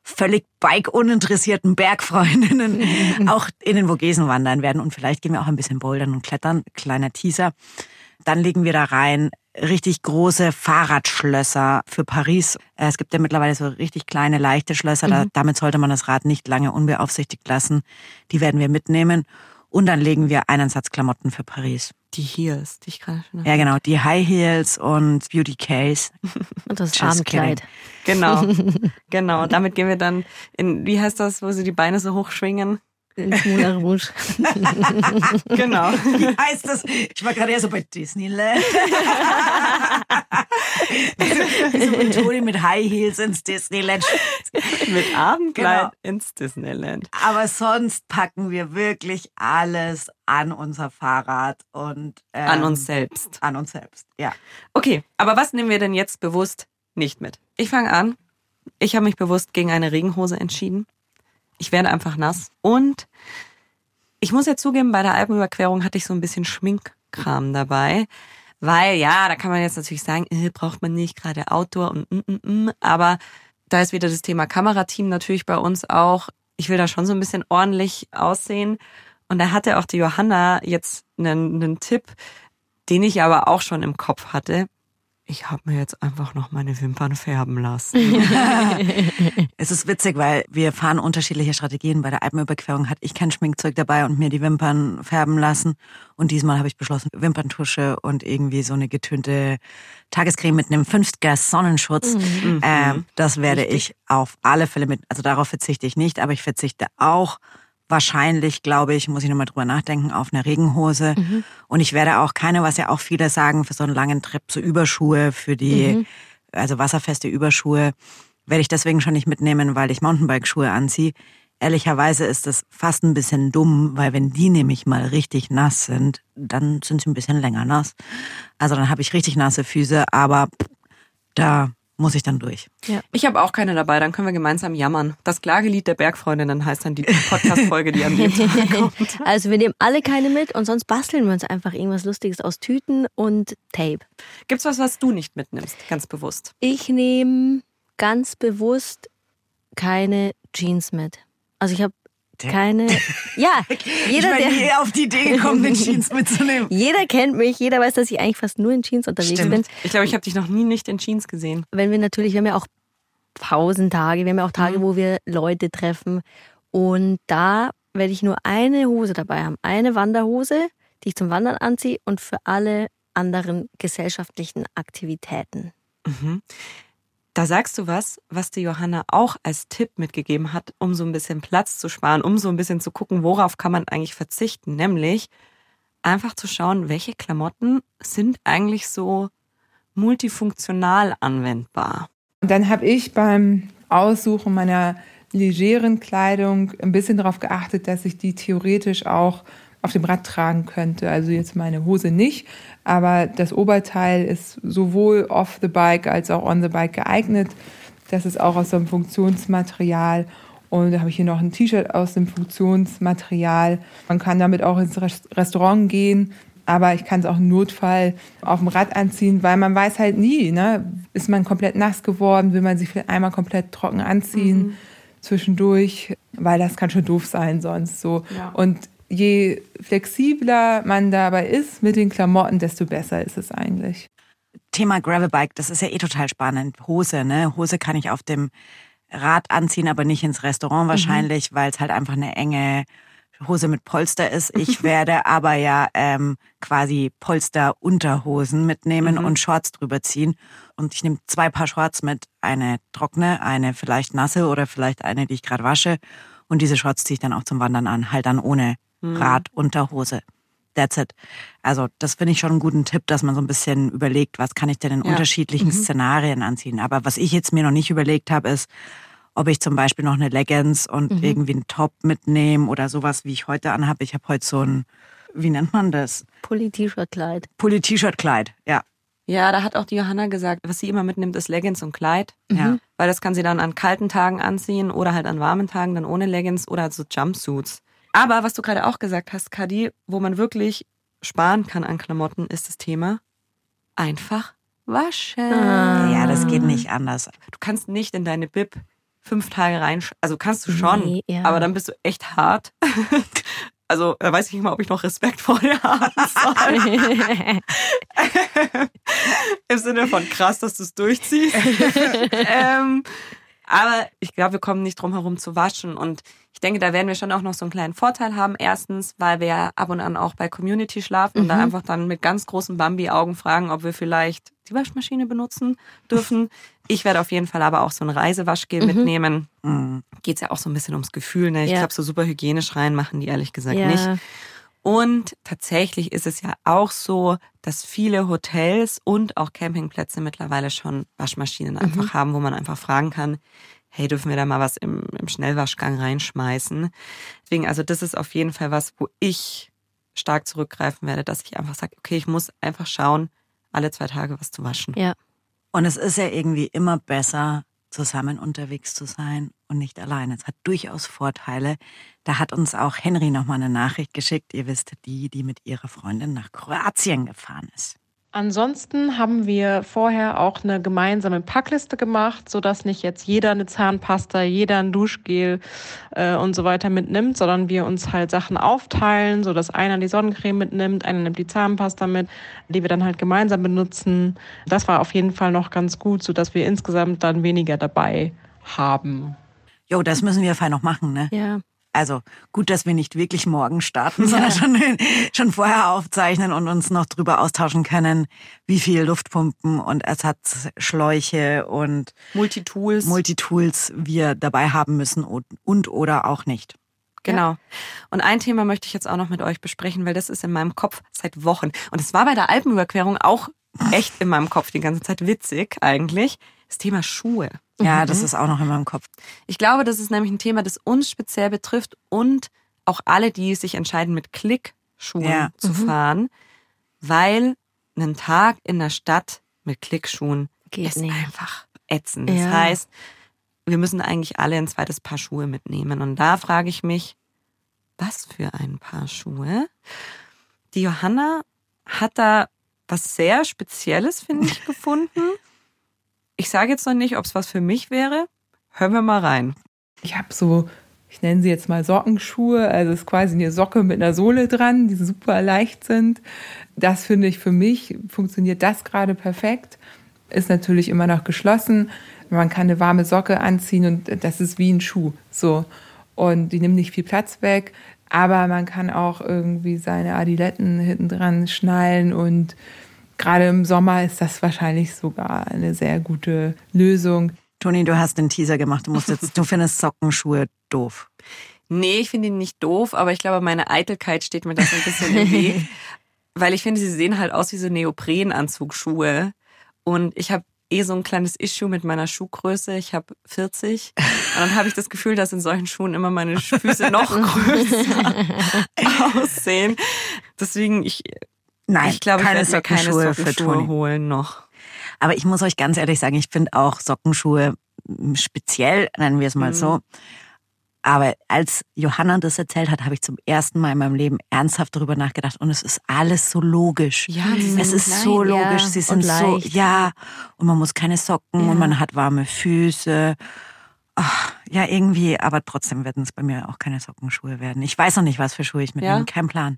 B: völlig bike-uninteressierten Bergfreundinnen auch in den Vogesen wandern werden. Und vielleicht gehen wir auch ein bisschen bouldern und klettern. Kleiner Teaser. Dann legen wir da rein richtig große Fahrradschlösser für Paris. Äh, Es gibt ja mittlerweile so richtig kleine, leichte Schlösser. Da, damit sollte man das Rad nicht lange unbeaufsichtigt lassen. Die werden wir mitnehmen. Und dann legen wir einen Satz Klamotten für Paris.
D: Die Heels, die ich gerade schon
B: Ja, genau. Die High Heels und Beauty Case.
C: Und das
B: Just
C: Abendkleid.
D: Genau, genau. Und damit gehen wir dann in, wie heißt das, wo sie die Beine so hochschwingen?
C: Ins Moulin Rouge.
D: Genau.
B: Wie heißt das? Ich war gerade eher so bei Disneyland. so mit Toni mit High Heels ins Disneyland.
D: Mit Abendkleid
B: Genau.
D: ins Disneyland.
B: Aber sonst packen wir wirklich alles an unser Fahrrad und ähm,
D: An uns selbst.
B: An uns selbst, ja.
D: Okay, aber was nehmen wir denn jetzt bewusst nicht mit? Ich fange an. Ich habe mich bewusst gegen eine Regenhose entschieden. Ich werde einfach nass. Und ich muss ja zugeben, bei der Alpenüberquerung hatte ich so ein bisschen Schminkkram dabei. Weil ja, da kann man jetzt natürlich sagen, äh, braucht man nicht gerade Outdoor und mm, mm, mm. aber da ist wieder das Thema Kamerateam natürlich bei uns auch. Ich will da schon so ein bisschen ordentlich aussehen. Und da hatte auch die Johanna jetzt einen, einen Tipp, den ich aber auch schon im Kopf hatte. Ich habe mir jetzt einfach noch meine Wimpern färben lassen.
B: Es ist witzig, weil wir fahren unterschiedliche Strategien. Bei der Alpenüberquerung hatte ich kein Schminkzeug dabei und mir die Wimpern färben lassen. Und diesmal habe ich beschlossen, Wimperntusche und irgendwie so eine getönte Tagescreme mit einem 50er Sonnenschutz. Ähm, das werde ich auf alle Fälle mit, also darauf verzichte ich nicht, aber ich verzichte auch wahrscheinlich, glaube ich, muss ich nochmal drüber nachdenken, auf eine Regenhose. Und ich werde auch keine, was ja auch viele sagen, für so einen langen Trip, so Überschuhe für die, also wasserfeste Überschuhe, werde ich deswegen schon nicht mitnehmen, weil ich Mountainbike-Schuhe anziehe. Ehrlicherweise ist das fast ein bisschen dumm, weil wenn die nämlich mal richtig nass sind, dann sind sie ein bisschen länger nass. Also dann habe ich richtig nasse Füße, aber da muss ich dann durch.
D: Ich habe auch keine dabei, dann können wir gemeinsam jammern. Das Klagelied der Bergfreundinnen heißt dann die Podcast-Folge, die an dem Tag kommt.
C: Also wir nehmen alle keine mit und sonst basteln wir uns einfach irgendwas Lustiges aus Tüten und Tape.
D: Gibt's was, was du nicht mitnimmst, ganz bewusst?
C: Ich nehme ganz bewusst keine Jeans mit. Also ich habe keine. Ja, jeder,
B: ich bin
C: der.
B: auf die Idee gekommen, den Jeans mitzunehmen.
C: Jeder kennt mich, jeder weiß, dass ich eigentlich fast nur in Jeans unterwegs
B: Stimmt.
C: bin.
D: Ich glaube, ich habe dich noch nie nicht in Jeans gesehen.
C: Wenn wir natürlich, wir haben ja auch Pausentage, wir haben ja auch Tage, wo wir Leute treffen. Und da werde ich nur eine Hose dabei haben. Eine Wanderhose, die ich zum Wandern anziehe und für alle anderen gesellschaftlichen Aktivitäten.
D: Da sagst du was, was die Johanna auch als Tipp mitgegeben hat, um so ein bisschen Platz zu sparen, um so ein bisschen zu gucken, worauf kann man eigentlich verzichten, nämlich einfach zu schauen, welche Klamotten sind eigentlich so multifunktional anwendbar.
E: Und dann habe ich beim Aussuchen meiner legeren Kleidung ein bisschen darauf geachtet, dass ich die theoretisch auch auf dem Rad tragen könnte. Also jetzt meine Hose nicht, aber das Oberteil ist sowohl off the bike als auch on the bike geeignet. Das ist auch aus so einem Funktionsmaterial. Und da habe ich hier noch ein T-Shirt aus dem Funktionsmaterial. Man kann damit auch ins Res- Restaurant gehen, aber ich kann es auch im Notfall auf dem Rad anziehen, weil man weiß halt nie, ne? ist man komplett nass geworden, will man sich vielleicht einmal komplett trocken anziehen zwischendurch, weil das kann schon doof sein sonst so.
D: Ja.
E: Und je flexibler man dabei ist mit den Klamotten, desto besser ist es eigentlich.
B: Thema Gravelbike, das ist ja eh total spannend. Hose, ne? Hose kann ich auf dem Rad anziehen, aber nicht ins Restaurant wahrscheinlich, weil es halt einfach eine enge Hose mit Polster ist. Ich werde aber ja ähm, quasi Polster-Unterhosen mitnehmen und Shorts drüber ziehen. Und ich nehme zwei Paar Shorts mit, eine trockene, eine vielleicht nasse oder vielleicht eine, die ich gerade wasche. Und diese Shorts ziehe ich dann auch zum Wandern an, halt dann ohne Rad, Unterhose. That's it. Also das finde ich schon einen guten Tipp, dass man so ein bisschen überlegt, was kann ich denn in
D: Ja.
B: unterschiedlichen Szenarien anziehen. Aber was ich jetzt mir noch nicht überlegt habe, ist, ob ich zum Beispiel noch eine Leggings und irgendwie einen Top mitnehme oder sowas, wie ich heute anhabe. Ich habe heute so ein, wie nennt man das?
C: Pulli-T-Shirt-Kleid.
B: Pulli-T-Shirt-Kleid. Ja.
D: Ja, da hat auch die Johanna gesagt, was sie immer mitnimmt, ist Leggings und Kleid.
B: Ja.
D: Weil das kann sie dann an kalten Tagen anziehen oder halt an warmen Tagen dann ohne Leggings oder so Jumpsuits. Aber was du gerade auch gesagt hast, Kadi, wo man wirklich sparen kann an Klamotten, ist das Thema einfach waschen.
C: Ah.
B: Ja, das geht nicht anders.
D: Du kannst nicht in deine Bib fünf Tage rein, also kannst du schon,
C: Nee, ja.
D: aber dann bist du echt hart. Also da weiß ich nicht mal, ob ich noch Respekt vor dir haben soll. Im Sinne von krass, dass du es durchziehst. ähm, aber ich glaube, wir kommen nicht drum herum zu waschen. Und ich denke, da werden wir schon auch noch so einen kleinen Vorteil haben. Erstens, weil wir ja ab und an auch bei Community schlafen und da einfach dann mit ganz großen Bambi-Augen fragen, ob wir vielleicht die Waschmaschine benutzen dürfen. Ich werde auf jeden Fall aber auch so ein Reisewaschgel mitnehmen.
B: Mhm.
D: Geht es ja auch so ein bisschen ums Gefühl. Ne? Ich
C: Ja.
D: glaube, so super hygienisch rein machen die ehrlich gesagt
C: ja.
D: nicht. Und tatsächlich ist es ja auch so, dass viele Hotels und auch Campingplätze mittlerweile schon Waschmaschinen einfach haben, wo man einfach fragen kann, hey, dürfen wir da mal was im, im Schnellwaschgang reinschmeißen? Deswegen, also das ist auf jeden Fall was, wo ich stark zurückgreifen werde, dass ich einfach sage, okay, ich muss einfach schauen, alle zwei Tage was zu waschen.
C: Ja.
B: Und es ist ja irgendwie immer besser, zusammen unterwegs zu sein und nicht alleine. Es hat durchaus Vorteile. Da hat uns auch Henry nochmal eine Nachricht geschickt. Ihr wisst, die, die mit ihrer Freundin nach Kroatien gefahren ist.
A: Ansonsten haben wir vorher auch eine gemeinsame Packliste gemacht, sodass nicht jetzt jeder eine Zahnpasta, jeder ein Duschgel äh, und so weiter mitnimmt, sondern wir uns halt Sachen aufteilen, sodass einer die Sonnencreme mitnimmt, einer nimmt die Zahnpasta mit, die wir dann halt gemeinsam benutzen. Das war auf jeden Fall noch ganz gut, sodass wir insgesamt dann weniger dabei haben.
B: Jo, das müssen wir fein noch machen, ne?
C: Ja.
B: Also gut, dass wir nicht wirklich morgen starten, sondern schon, schon vorher aufzeichnen und uns noch drüber austauschen können, wie viel Luftpumpen und Ersatzschläuche und
D: Multitools.
B: Multitools wir dabei haben müssen und, und oder auch nicht.
D: Genau. Und ein Thema möchte ich jetzt auch noch mit euch besprechen, weil das ist in meinem Kopf seit Wochen. Und es war bei der Alpenüberquerung auch echt in meinem Kopf die ganze Zeit witzig eigentlich. Das Thema Schuhe.
B: Ja, das ist auch noch in meinem Kopf.
D: Ich glaube, das ist nämlich ein Thema, das uns speziell betrifft und auch alle, die sich entscheiden, mit Klickschuhen
B: Ja.
D: zu fahren, weil ein Tag in der Stadt mit Klickschuhen
C: Geht
D: ist
C: nicht.
D: einfach ätzend. Das
C: Ja.
D: heißt, wir müssen eigentlich alle ein zweites Paar Schuhe mitnehmen. Und da frage ich mich, was für ein Paar Schuhe? Die Johanna hat da was sehr Spezielles, finde ich, gefunden. Ich sage jetzt noch nicht, ob es was für mich wäre. Hören wir mal rein.
E: Ich habe so ich nenne sie jetzt mal Sockenschuhe, also es ist quasi eine Socke mit einer Sohle dran, die super leicht sind. Das finde ich für mich, funktioniert das gerade perfekt. Ist natürlich immer noch geschlossen. Man kann eine warme Socke anziehen und das ist wie ein Schuh. So. Und die nimmt nicht viel Platz weg. Aber man kann auch irgendwie seine Adiletten hinten dran schnallen und gerade im Sommer ist das wahrscheinlich sogar eine sehr gute Lösung.
B: Toni, du hast den Teaser gemacht. Du musst jetzt, du findest Sockenschuhe doof.
D: Nee, ich finde ihn nicht doof, aber ich glaube, meine Eitelkeit steht mir da so ein bisschen im Weg. Weil ich finde, sie sehen halt aus wie so Neoprenanzugsschuhe. Und ich habe eh so ein kleines Issue mit meiner Schuhgröße. Ich habe 40. Und dann habe ich das Gefühl, dass in solchen Schuhen immer meine Füße noch größer aussehen. Deswegen, ich,
B: Nein,
D: ich glaube, ich
B: keine
D: werde mir keine
B: Sockenschuhe für
D: Sockenschuhe
B: Toni.
D: holen noch.
B: Aber ich muss euch ganz ehrlich sagen, ich finde auch Sockenschuhe m, speziell, nennen wir es mal
D: Mhm.
B: so. Aber als Johanna das erzählt hat, habe ich zum ersten Mal in meinem Leben ernsthaft darüber nachgedacht und es ist alles so logisch.
D: Ja, sind
B: es ist
D: klein,
B: so
C: ja,
B: logisch, sie
C: und
B: sind so,
C: leicht.
B: ja, und man muss keine Socken
C: Ja.
B: und man hat warme Füße. Ach, ja, irgendwie, aber trotzdem werden es bei mir auch keine Sockenschuhe werden. Ich weiß noch nicht, was für Schuhe ich mitnehme,
D: Ja?
B: kein Plan.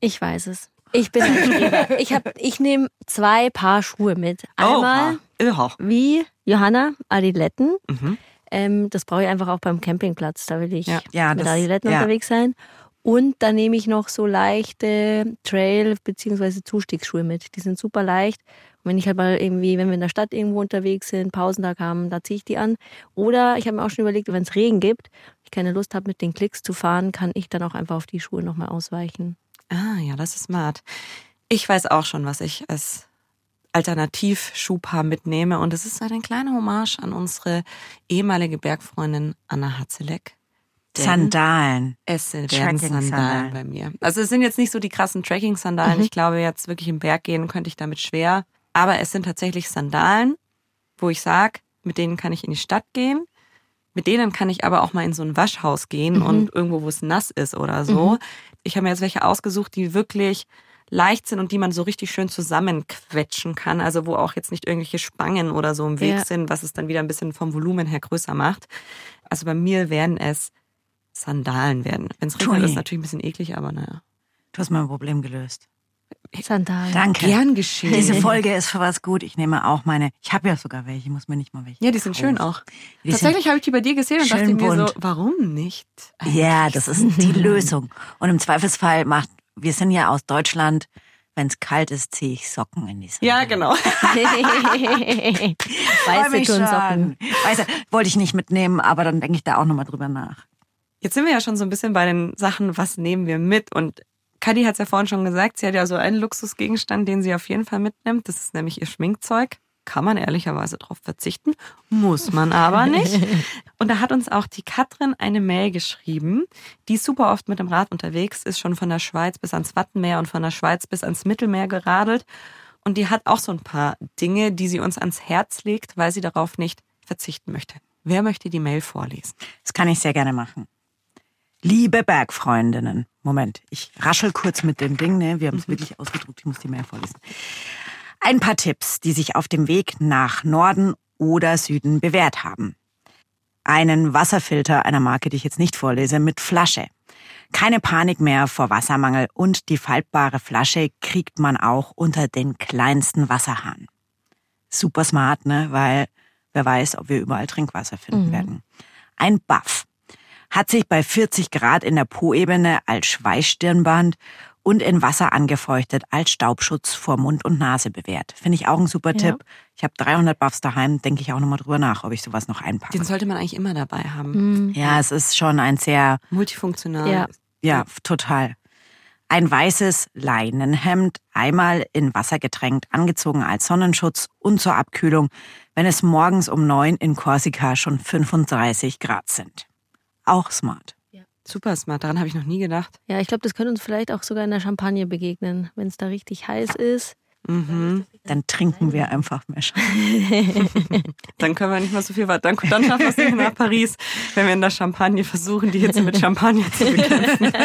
C: Ich weiß es. Ich bin ein Streber. Ich, hab- ich nehme zwei Paar Schuhe mit. Einmal
D: Oha.
C: wie Johanna Adiletten.
D: Mhm.
C: Ähm, das brauche ich einfach auch beim Campingplatz. Da will ich
D: Ja.
B: Ja,
C: mit
B: das-
C: Adiletten
B: ja.
C: unterwegs sein. Und dann nehme ich noch so leichte Trail- bzw. Zustiegsschuhe mit. Die sind super leicht. Und wenn ich halt mal irgendwie, wenn wir in der Stadt irgendwo unterwegs sind, Pausentag haben, da ziehe ich die an. Oder ich habe mir auch schon überlegt, wenn es Regen gibt, ich keine Lust habe, mit den Klicks zu fahren, kann ich dann auch einfach auf die Schuhe nochmal ausweichen.
D: Ah, ja, das ist smart. Ich weiß auch schon, was ich als Alternativ-Schuhpaar mitnehme. Und es ist halt ein kleiner Hommage an unsere ehemalige Bergfreundin Anna Hatzeleck.
B: Sandalen.
D: Es
B: Trekking-Sandalen.
D: Sandalen bei mir. Also es sind jetzt nicht so die krassen Trekking-Sandalen.
C: Mhm.
D: Ich glaube, jetzt wirklich im Berg gehen könnte ich damit schwer. Aber es sind tatsächlich Sandalen, wo ich sage, mit denen kann ich in die Stadt gehen. Mit denen kann ich aber auch mal in so ein Waschhaus gehen
C: Mhm.
D: und irgendwo, wo es nass ist oder so. Ich habe mir jetzt welche ausgesucht, die wirklich leicht sind und die man so richtig schön zusammenquetschen kann. Also wo auch jetzt nicht irgendwelche Spangen oder so im Weg
C: Ja.
D: sind, was es dann wieder ein bisschen vom Volumen her größer macht. Also bei mir werden es Sandalen werden. Wenn es regnet, ist es natürlich ein bisschen eklig, aber naja.
B: Du hast mein Problem gelöst.
C: Sandalen.
B: Danke.
D: Gern geschehen.
B: Diese Folge ist für was gut. Ich nehme auch meine. Ich habe ja sogar welche. Ich muss mir nicht mal welche.
D: Ja, die sind schön auch.
B: Die
D: Tatsächlich habe ich die bei dir gesehen und dachte mir so,
B: bunt.
D: warum nicht?
B: Sind, ja, das ist die Lösung. Und im Zweifelsfall macht. Wir sind ja aus Deutschland. Wenn es kalt ist, ziehe ich Socken in die Sonne.
D: Ja, genau.
C: Weiße Turnsocken.
B: Weiße wollte ich nicht mitnehmen, aber dann denke ich da auch nochmal drüber nach.
D: Jetzt sind wir ja schon so ein bisschen bei den Sachen, was nehmen wir mit? Und Kadi hat es ja vorhin schon gesagt, sie hat ja so einen Luxusgegenstand, den sie auf jeden Fall mitnimmt. Das ist nämlich ihr Schminkzeug. Kann man ehrlicherweise darauf verzichten, muss man aber nicht. Und da hat uns auch die Katrin eine Mail geschrieben, die super oft mit dem Rad unterwegs ist, schon von der Schweiz bis ans Wattenmeer und von der Schweiz bis ans Mittelmeer geradelt. Und die hat auch so ein paar Dinge, die sie uns ans Herz legt, weil sie darauf nicht verzichten möchte. Wer möchte die Mail vorlesen?
B: Das kann ich sehr gerne machen. Liebe Bergfreundinnen. Moment, ich raschel kurz mit dem Ding, ne? Wir haben es wirklich ausgedruckt, ich muss die Mail vorlesen. Ein paar Tipps, die sich auf dem Weg nach Norden oder Süden bewährt haben. Einen Wasserfilter einer Marke, die ich jetzt nicht vorlese, mit Flasche. Keine Panik mehr vor Wassermangel und die faltbare Flasche kriegt man auch unter den kleinsten Wasserhahn. Super smart, ne? Weil wer weiß, ob wir überall Trinkwasser finden werden. Ein Buff hat sich bei 40 Grad in der Po-Ebene als Schweißstirnband und in Wasser angefeuchtet als Staubschutz vor Mund und Nase bewährt. Finde ich auch ein super
C: Ja.
B: Tipp. Ich habe 300 Buffs daheim, denke ich auch nochmal drüber nach, ob ich sowas noch einpacke.
D: Den sollte man eigentlich immer dabei haben.
C: Mhm.
B: Ja, es ist schon ein sehr,
D: Multifunktional.
C: Ja.
B: ja, total. Ein weißes Leinenhemd, einmal in Wasser getränkt, angezogen als Sonnenschutz und zur Abkühlung, wenn es morgens um neun in Korsika schon 35 Grad sind. Auch smart.
D: Super smart, daran habe ich noch nie gedacht.
C: Ja, ich glaube, das könnte uns vielleicht auch sogar in der Champagne begegnen, wenn es da richtig heiß ist.
D: Mhm.
B: Dann trinken wir einfach mehr Champagner.
D: Dann können wir nicht mehr so viel weiter. Dann, dann schaffen wir es nicht mehr nach Paris, wenn wir in der Champagne versuchen, die Hitze mit Champagner zu bekämpfen.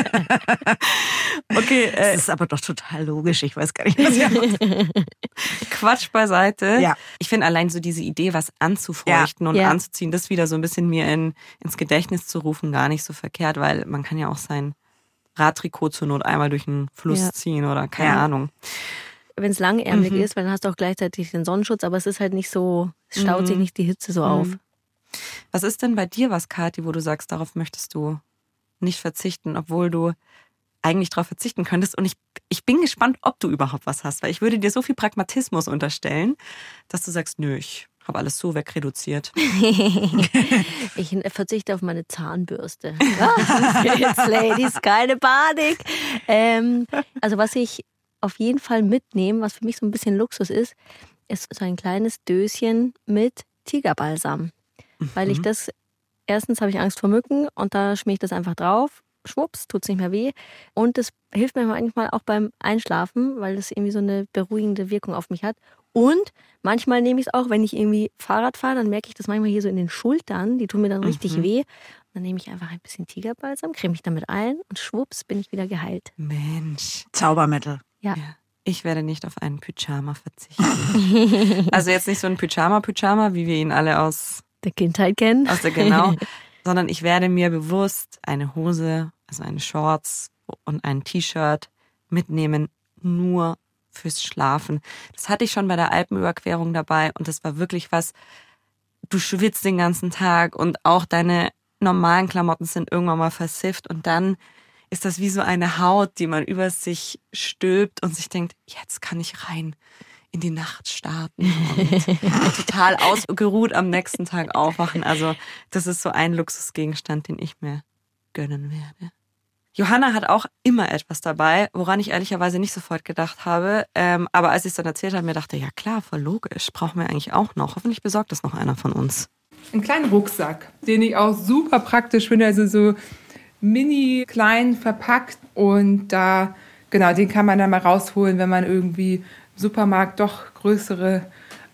D: Okay,
B: Das
D: äh,
B: ist aber doch total logisch. Ich weiß gar nicht, was ihr.
D: Quatsch beiseite.
B: Ja.
D: Ich finde allein so diese Idee, was anzufeuchten und
C: Ja.
D: anzuziehen, das wieder so ein bisschen mir in, ins Gedächtnis zu rufen, gar nicht so verkehrt, weil man kann ja auch sein Radtrikot zur Not einmal durch den Fluss
C: Ja.
D: ziehen oder keine
B: Ja.
D: Ahnung.
C: Wenn es langärmlich
D: Mhm.
C: ist, weil dann hast du auch gleichzeitig den Sonnenschutz, aber es ist halt nicht so, es staut
D: Mhm.
C: sich nicht die Hitze so auf.
D: Was ist denn bei dir was, Kathi, wo du sagst, darauf möchtest du nicht verzichten, obwohl du eigentlich darauf verzichten könntest? Und ich, ich bin gespannt, ob du überhaupt was hast, weil ich würde dir so viel Pragmatismus unterstellen, dass du sagst, nö, ich habe alles so wegreduziert.
C: Ich verzichte auf meine Zahnbürste. Jetzt, Ladies, keine Panik. Ähm, also was ich auf jeden Fall mitnehme, was für mich so ein bisschen Luxus ist, ist so ein kleines Döschen mit Tigerbalsam. Weil ich das, erstens habe ich Angst vor Mücken und da schmier ich das einfach drauf. Schwupps, tut's nicht mehr weh. Und das hilft mir manchmal auch beim Einschlafen, weil das irgendwie so eine beruhigende Wirkung auf mich hat. Und manchmal nehme ich es auch, wenn ich irgendwie Fahrrad fahre, dann merke ich das manchmal hier so in den Schultern. Die tun mir dann richtig weh. Dann nehme ich einfach ein bisschen Tigerbalsam, creme mich damit ein und schwupps bin ich wieder geheilt.
D: Mensch.
B: Zaubermittel.
C: Ja.
D: Ich werde nicht auf einen Pyjama verzichten. also jetzt nicht so ein Pyjama-Pyjama, wie wir ihn alle aus,
C: Der Kindheit kennen.
D: aus der Genau, sondern ich werde mir bewusst eine Hose, also eine Shorts und ein T-Shirt mitnehmen, nur fürs Schlafen. Das hatte ich schon bei der Alpenüberquerung dabei und das war wirklich was, du schwitzt den ganzen Tag und auch deine normalen Klamotten sind irgendwann mal versifft und dann ist das wie so eine Haut, die man über sich stülpt und sich denkt, jetzt kann ich rein in die Nacht starten und total ausgeruht am nächsten Tag aufwachen. Also das ist so ein Luxusgegenstand, den ich mir gönnen werde. Johanna hat auch immer etwas dabei, woran ich ehrlicherweise nicht sofort gedacht habe. Ähm, aber als ich es dann erzählt habe, mir dachte, ja klar, voll logisch, brauchen wir eigentlich auch noch. Hoffentlich besorgt das noch einer von uns.
E: Einen kleinen Rucksack, den ich auch super praktisch finde, also so mini klein verpackt und da, genau, den kann man dann mal rausholen, wenn man irgendwie im Supermarkt doch größere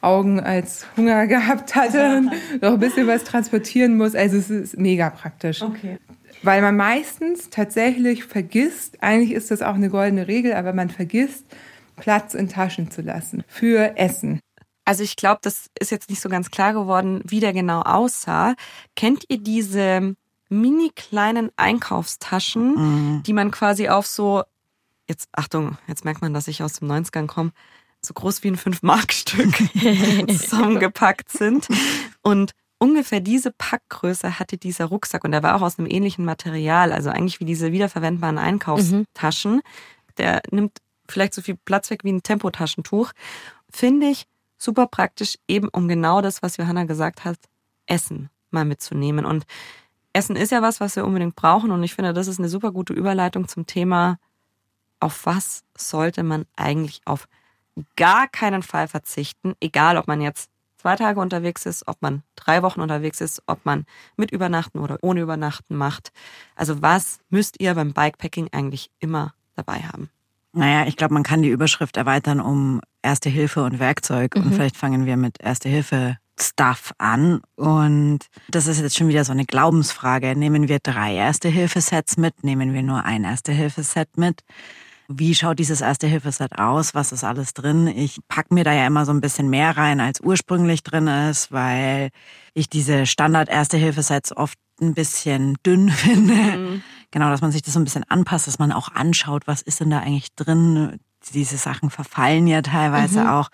E: Augen als Hunger gehabt hatte und noch ein bisschen was transportieren muss. Also es ist mega praktisch.
D: Okay.
E: Weil man meistens tatsächlich vergisst, eigentlich ist das auch eine goldene Regel, aber man vergisst, Platz in Taschen zu lassen für Essen.
D: Also ich glaube, das ist jetzt nicht so ganz klar geworden, wie der genau aussah. Kennt ihr diese mini kleinen Einkaufstaschen, die man quasi auf so, jetzt Achtung, jetzt merkt man, dass ich aus dem 90ern komme, so groß wie ein 5-Mark-Stück zusammengepackt sind. Und ungefähr diese Packgröße hatte dieser Rucksack und der war auch aus einem ähnlichen Material, also eigentlich wie diese wiederverwendbaren Einkaufstaschen. Der nimmt vielleicht so viel Platz weg wie ein Tempotaschentuch. Finde ich super praktisch, eben um genau das, was Johanna gesagt hat, Essen mal mitzunehmen. Und Essen ist ja was, was wir unbedingt brauchen. Und ich finde, das ist eine super gute Überleitung zum Thema, auf was sollte man eigentlich auf gar keinen Fall verzichten, egal ob man jetzt zwei Tage unterwegs ist, ob man drei Wochen unterwegs ist, ob man mit Übernachten oder ohne Übernachten macht. Also was müsst ihr beim Bikepacking eigentlich immer dabei haben?
B: Naja, ich glaube, man kann die Überschrift erweitern um Erste Hilfe und Werkzeug. Und vielleicht fangen wir mit Erste Hilfe Stuff an. Und das ist jetzt schon wieder so eine Glaubensfrage. Nehmen wir drei Erste-Hilfe-Sets mit? Nehmen wir nur ein Erste-Hilfe-Set mit? Wie schaut dieses Erste-Hilfe-Set aus? Was ist alles drin? Ich pack mir da ja immer so ein bisschen mehr rein, als ursprünglich drin ist, weil ich diese Standard-Erste-Hilfe-Sets oft ein bisschen dünn finde. Genau, dass man sich das so ein bisschen anpasst, dass man auch anschaut, was ist denn da eigentlich drin. Diese Sachen verfallen ja teilweise auch.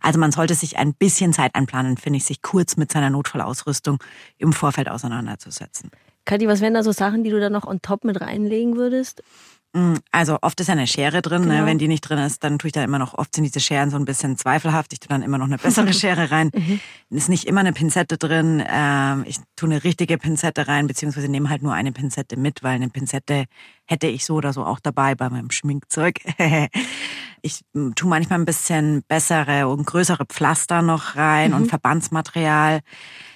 B: Also man sollte sich ein bisschen Zeit einplanen, finde ich, sich kurz mit seiner Notfallausrüstung im Vorfeld auseinanderzusetzen.
C: Kathi, was wären da so Sachen, die du da noch on top mit reinlegen würdest?
B: Mm, Also oft ist ja eine Schere drin.
C: Genau.
B: Ne? Wenn die nicht drin ist, dann tue ich da immer noch, oft sind diese Scheren so ein bisschen zweifelhaft. Ich tue dann immer noch eine bessere Schere rein. Ist nicht immer eine Pinzette drin. Ähm, ich tue eine richtige Pinzette rein, beziehungsweise nehme halt nur eine Pinzette mit, weil eine Pinzette hätte ich so oder so auch dabei bei meinem Schminkzeug. ich mm, tue manchmal ein bisschen bessere und größere Pflaster noch rein und Verbandsmaterial.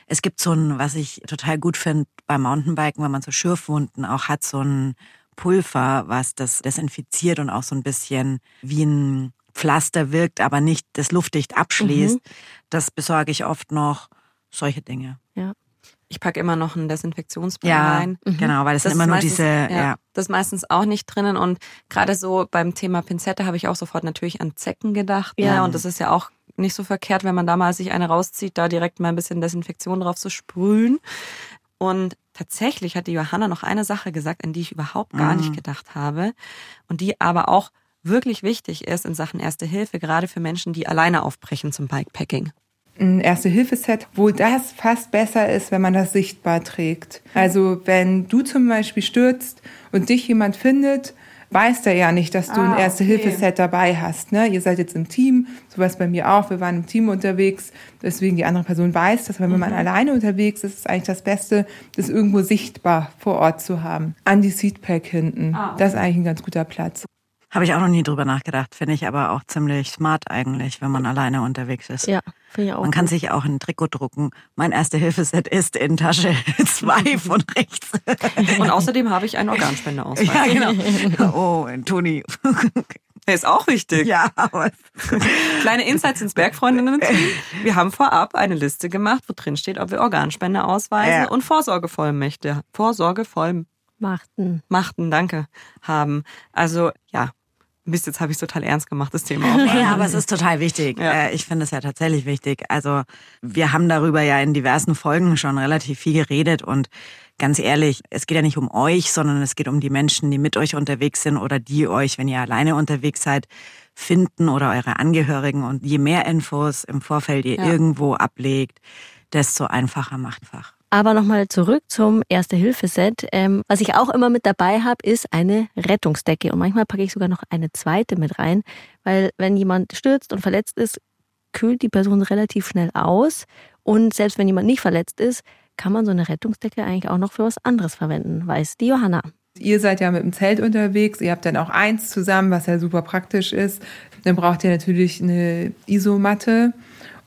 B: Es gibt so ein, was ich total gut finde beim Mountainbiken, wenn man so Schürfwunden auch hat, so ein Pulver, was das desinfiziert und auch so ein bisschen wie ein Pflaster wirkt, aber nicht das luftdicht abschließt. Mhm. Das besorge ich oft noch. Solche Dinge.
C: Ja.
D: Ich packe immer noch ein Desinfektionsspray ja, rein.
B: Mhm. Genau, weil das, das sind immer nur meistens, diese. Ja, ja,
D: Das ist meistens auch nicht drinnen. Und gerade so beim Thema Pinzette habe ich auch sofort natürlich an Zecken gedacht. Ja. Ne? Und das ist ja auch nicht so verkehrt, wenn man da mal sich eine rauszieht, da direkt mal ein bisschen Desinfektion drauf zu sprühen. Und tatsächlich hat die Johanna noch eine Sache gesagt, an die ich überhaupt gar mhm. nicht gedacht habe. Und die aber auch wirklich wichtig ist in Sachen Erste Hilfe, gerade für Menschen, die alleine aufbrechen zum Bikepacking
E: ein Erste-Hilfe-Set, wo das fast besser ist, wenn man das sichtbar trägt. Also wenn du zum Beispiel stürzt und dich jemand findet, weiß der ja nicht, dass du ah, ein Erste-Hilfe-Set okay. dabei hast. Ne? Ihr seid jetzt im Team, so was bei mir auch. Wir waren im Team unterwegs, deswegen die andere Person weiß das. Aber wenn mhm. man alleine unterwegs ist, ist eigentlich das Beste, das irgendwo sichtbar vor Ort zu haben. An die Seatpack hinten. Ah, okay. Das ist eigentlich ein ganz guter Platz.
B: Habe ich auch noch nie drüber nachgedacht. Finde ich aber auch ziemlich smart eigentlich, wenn man alleine unterwegs ist.
C: Ja, finde ich auch.
B: Man kann sich auch ein Trikot drucken. Mein erste Hilfeset ist in Tasche 2 von rechts.
D: Und außerdem habe ich einen Organspendeausweis.
B: Ja, genau. Oh, Toni.
D: Der ist auch wichtig.
B: Ja, aber
D: Kleine Insights ins Bergfreundinnen-Team. Wir haben vorab eine Liste gemacht, wo drin steht, ob wir Organspende ausweisen ja. und Vorsorgevollmächte. Vorsorgevollmachten. Machten. Machten, danke, haben. Also ja, Mist, jetzt habe ich es total ernst gemacht, das Thema.
B: ja, aber es ist total wichtig. Ja. Äh, ich finde es ja tatsächlich wichtig. Also wir haben darüber ja in diversen Folgen schon relativ viel geredet und ganz ehrlich, es geht ja nicht um euch, sondern es geht um die Menschen, die mit euch unterwegs sind oder die euch, wenn ihr alleine unterwegs seid, finden oder eure Angehörigen. Und je mehr Infos im Vorfeld ihr ja. irgendwo ablegt, desto einfacher macht Fach.
C: Aber nochmal zurück zum Erste-Hilfe-Set. Ähm, was ich auch immer mit dabei habe, ist eine Rettungsdecke. Und manchmal packe ich sogar noch eine zweite mit rein, weil wenn jemand stürzt und verletzt ist, kühlt die Person relativ schnell aus. Und selbst wenn jemand nicht verletzt ist, kann man so eine Rettungsdecke eigentlich auch noch für was anderes verwenden, weiß die Johanna.
E: Ihr seid ja mit dem Zelt unterwegs, ihr habt dann auch eins zusammen, was ja super praktisch ist. Dann braucht ihr natürlich eine Isomatte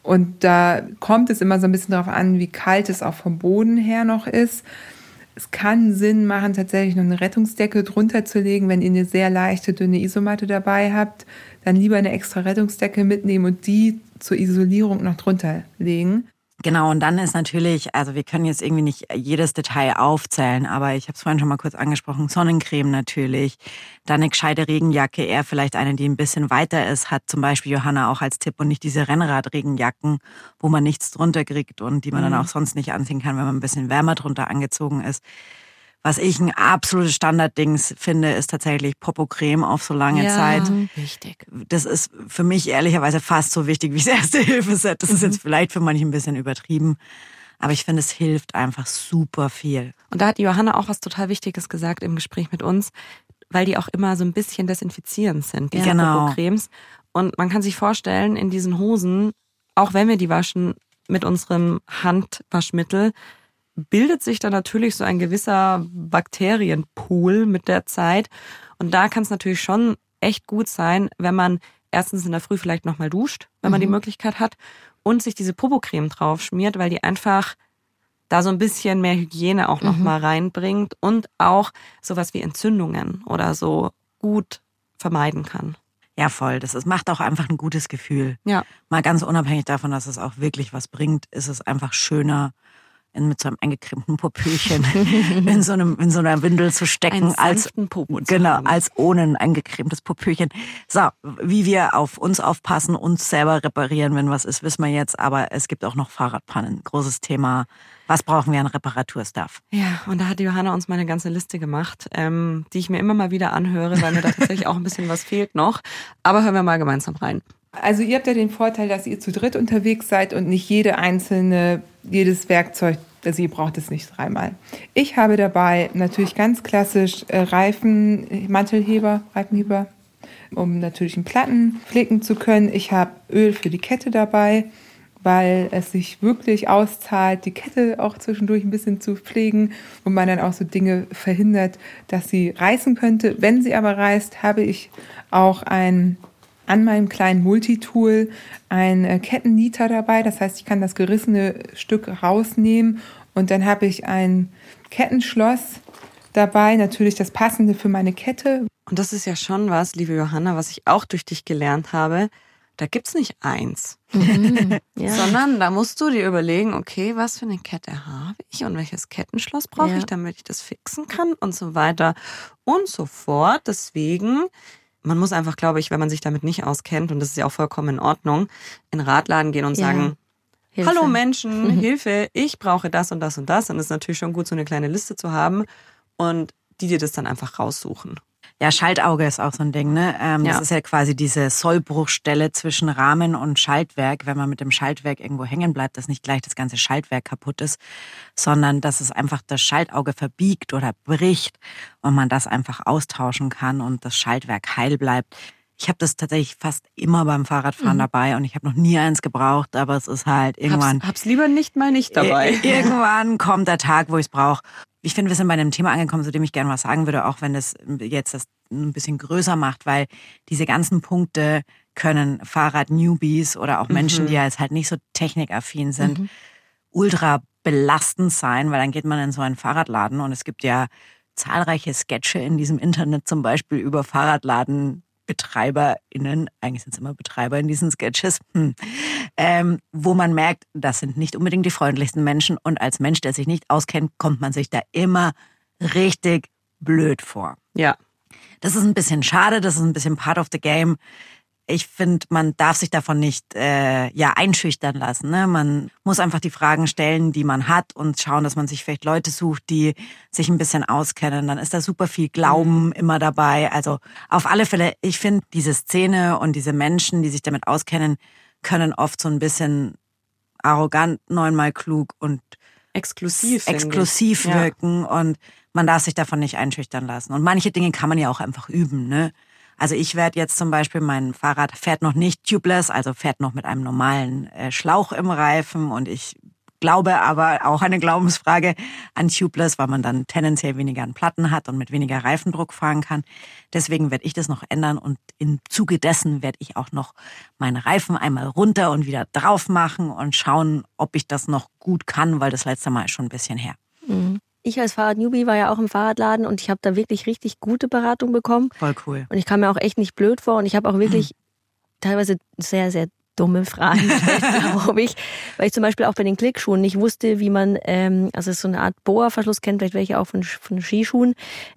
E: und da kommt es immer so ein bisschen darauf an, wie kalt es auch vom Boden her noch ist. Es kann Sinn machen, tatsächlich noch eine Rettungsdecke drunter zu legen, wenn ihr eine sehr leichte, dünne Isomatte dabei habt. Dann lieber eine extra Rettungsdecke mitnehmen und die zur Isolierung noch drunter legen.
B: Genau, und dann ist natürlich, also wir können jetzt irgendwie nicht jedes Detail aufzählen, aber ich habe es vorhin schon mal kurz angesprochen, Sonnencreme natürlich, dann eine gescheite Regenjacke, eher vielleicht eine, die ein bisschen weiter ist, hat zum Beispiel Johanna auch als Tipp und nicht diese Rennradregenjacken, wo man nichts drunter kriegt und die man mhm. dann auch sonst nicht anziehen kann, wenn man ein bisschen wärmer drunter angezogen ist. Was ich ein absolutes Standarddings finde, ist tatsächlich Popocreme auf so lange ja, Zeit.
C: Wichtig.
B: Das ist für mich ehrlicherweise fast so wichtig wie das erste Hilfeset. Das ist jetzt mhm. vielleicht für manche ein bisschen übertrieben. Aber ich finde, es hilft einfach super viel.
D: Und da hat Johanna auch was total Wichtiges gesagt im Gespräch mit uns, weil die auch immer so ein bisschen desinfizierend sind, diese genau. Popocremes. Und man kann sich vorstellen, in diesen Hosen, auch wenn wir die waschen mit unserem Handwaschmittel, bildet sich dann natürlich so ein gewisser Bakterienpool mit der Zeit. Und da kann es natürlich schon echt gut sein, wenn man erstens in der Früh vielleicht nochmal duscht, wenn man mhm. die Möglichkeit hat, und sich diese Popocreme drauf schmiert, weil die einfach da so ein bisschen mehr Hygiene auch nochmal mhm. reinbringt und auch sowas wie Entzündungen oder so gut vermeiden kann.
B: Ja, voll. Das ist, macht auch einfach ein gutes Gefühl.
D: Ja.
B: Mal ganz unabhängig davon, dass es auch wirklich was bringt, ist es einfach schöner, in, mit so einem eingecremten Popöchen in so einem in so einer Windel zu stecken als genau haben. als ohne ein eingecremtes Popöchen. So, wie wir auf uns aufpassen, uns selber reparieren, wenn was ist, wissen wir jetzt. Aber es gibt auch noch Fahrradpannen. Großes Thema. Was brauchen wir an Reparaturstuff?
D: Ja, und da hat Johanna uns mal eine ganze Liste gemacht, ähm, die ich mir immer mal wieder anhöre, weil mir da tatsächlich auch ein bisschen was fehlt noch. Aber hören wir mal gemeinsam rein.
E: Also ihr habt ja den Vorteil, dass ihr zu dritt unterwegs seid und nicht jede einzelne, jedes Werkzeug, also ihr braucht es nicht dreimal. Ich habe dabei natürlich ganz klassisch äh, Reifen, Mantelheber, Reifenheber, um natürlich einen Platten pflegen zu können. Ich habe Öl für die Kette dabei, weil es sich wirklich auszahlt, die Kette auch zwischendurch ein bisschen zu pflegen und man dann auch so Dinge verhindert, dass sie reißen könnte. Wenn sie aber reißt, habe ich auch ein an meinem kleinen Multitool ein äh, Kettennieter dabei. Das heißt, ich kann das gerissene Stück rausnehmen und dann habe ich ein Kettenschloss dabei, natürlich das passende für meine Kette.
D: Und das ist ja schon was, liebe Johanna, was ich auch durch dich gelernt habe. Da gibt's nicht eins,
C: Mhm. Ja.
D: sondern da musst du dir überlegen, okay, was für eine Kette habe ich und welches Kettenschloss brauche
C: Ja.
D: ich, damit ich das fixen kann und so weiter und so fort. Deswegen, man muss einfach, glaube ich, wenn man sich damit nicht auskennt, und das ist ja auch vollkommen in Ordnung, in den Radladen gehen und
C: Ja.
D: sagen,
C: Hilfe.
D: Hallo Menschen, Hilfe, ich brauche das und das und das. Und es ist natürlich schon gut, so eine kleine Liste zu haben und die dir das dann einfach raussuchen.
B: Ja, Schaltauge ist auch so ein Ding, ne? Ähm,
D: Ja.
B: Das ist ja quasi diese Sollbruchstelle zwischen Rahmen und Schaltwerk. Wenn man mit dem Schaltwerk irgendwo hängen bleibt, dass nicht gleich das ganze Schaltwerk kaputt ist, sondern dass es einfach das Schaltauge verbiegt oder bricht und man das einfach austauschen kann und das Schaltwerk heil bleibt. Ich habe das tatsächlich fast immer beim Fahrradfahren dabei und ich habe noch nie eins gebraucht, aber es ist halt irgendwann.
D: Hab's, hab's lieber nicht mal nicht dabei.
B: Ir- Irgendwann kommt der Tag, wo ich es brauche. Ich finde, wir sind bei einem Thema angekommen, zu dem ich gerne was sagen würde, auch wenn es jetzt das ein bisschen größer macht, weil diese ganzen Punkte können Fahrrad-Newbies oder auch Menschen, die ja jetzt halt nicht so technikaffin sind, ultra belastend sein, weil dann geht man in so einen Fahrradladen und es gibt ja zahlreiche Sketche in diesem Internet, zum Beispiel über FahrradladenbetreiberInnen, eigentlich sind es immer Betreiber in diesen Sketches, hm, ähm, wo man merkt, das sind nicht unbedingt die freundlichsten Menschen und als Mensch, der sich nicht auskennt, kommt man sich da immer richtig blöd vor.
D: Ja.
B: Das ist ein bisschen schade, das ist ein bisschen part of the game. Ich finde, man darf sich davon nicht äh, ja einschüchtern lassen. Ne? Man muss einfach die Fragen stellen, die man hat und schauen, dass man sich vielleicht Leute sucht, die sich ein bisschen auskennen. Dann ist da super viel Glauben immer dabei. Also auf alle Fälle, ich finde, diese Szene und diese Menschen, die sich damit auskennen, können oft so ein bisschen arrogant, neunmal klug und
D: Exklusiv.
B: exklusiv
D: Ja.
B: wirken und man darf sich davon nicht einschüchtern lassen. Und manche Dinge kann man ja auch einfach üben, ne? Also ich werde jetzt zum Beispiel, mein Fahrrad fährt noch nicht tubeless, also fährt noch mit einem normalen äh, Schlauch im Reifen und ich glaube aber auch eine Glaubensfrage an tubeless, weil man dann tendenziell weniger an Platten hat und mit weniger Reifendruck fahren kann. Deswegen werde ich das noch ändern und im Zuge dessen werde ich auch noch meinen Reifen einmal runter und wieder drauf machen und schauen, ob ich das noch gut kann, weil das letzte Mal ist schon ein bisschen her.
C: Ich als Fahrrad-Newbie war ja auch im Fahrradladen und ich habe da wirklich richtig gute Beratung bekommen.
B: Voll cool.
C: Und ich kam mir auch echt nicht blöd vor und ich habe auch wirklich teilweise sehr, sehr dumme Fragen glaube ich. Weil ich zum Beispiel auch bei den Klickschuhen nicht wusste, wie man, ähm, also es ist so eine Art Boa-Verschluss, kennt vielleicht welche auch von, von Skischuhen.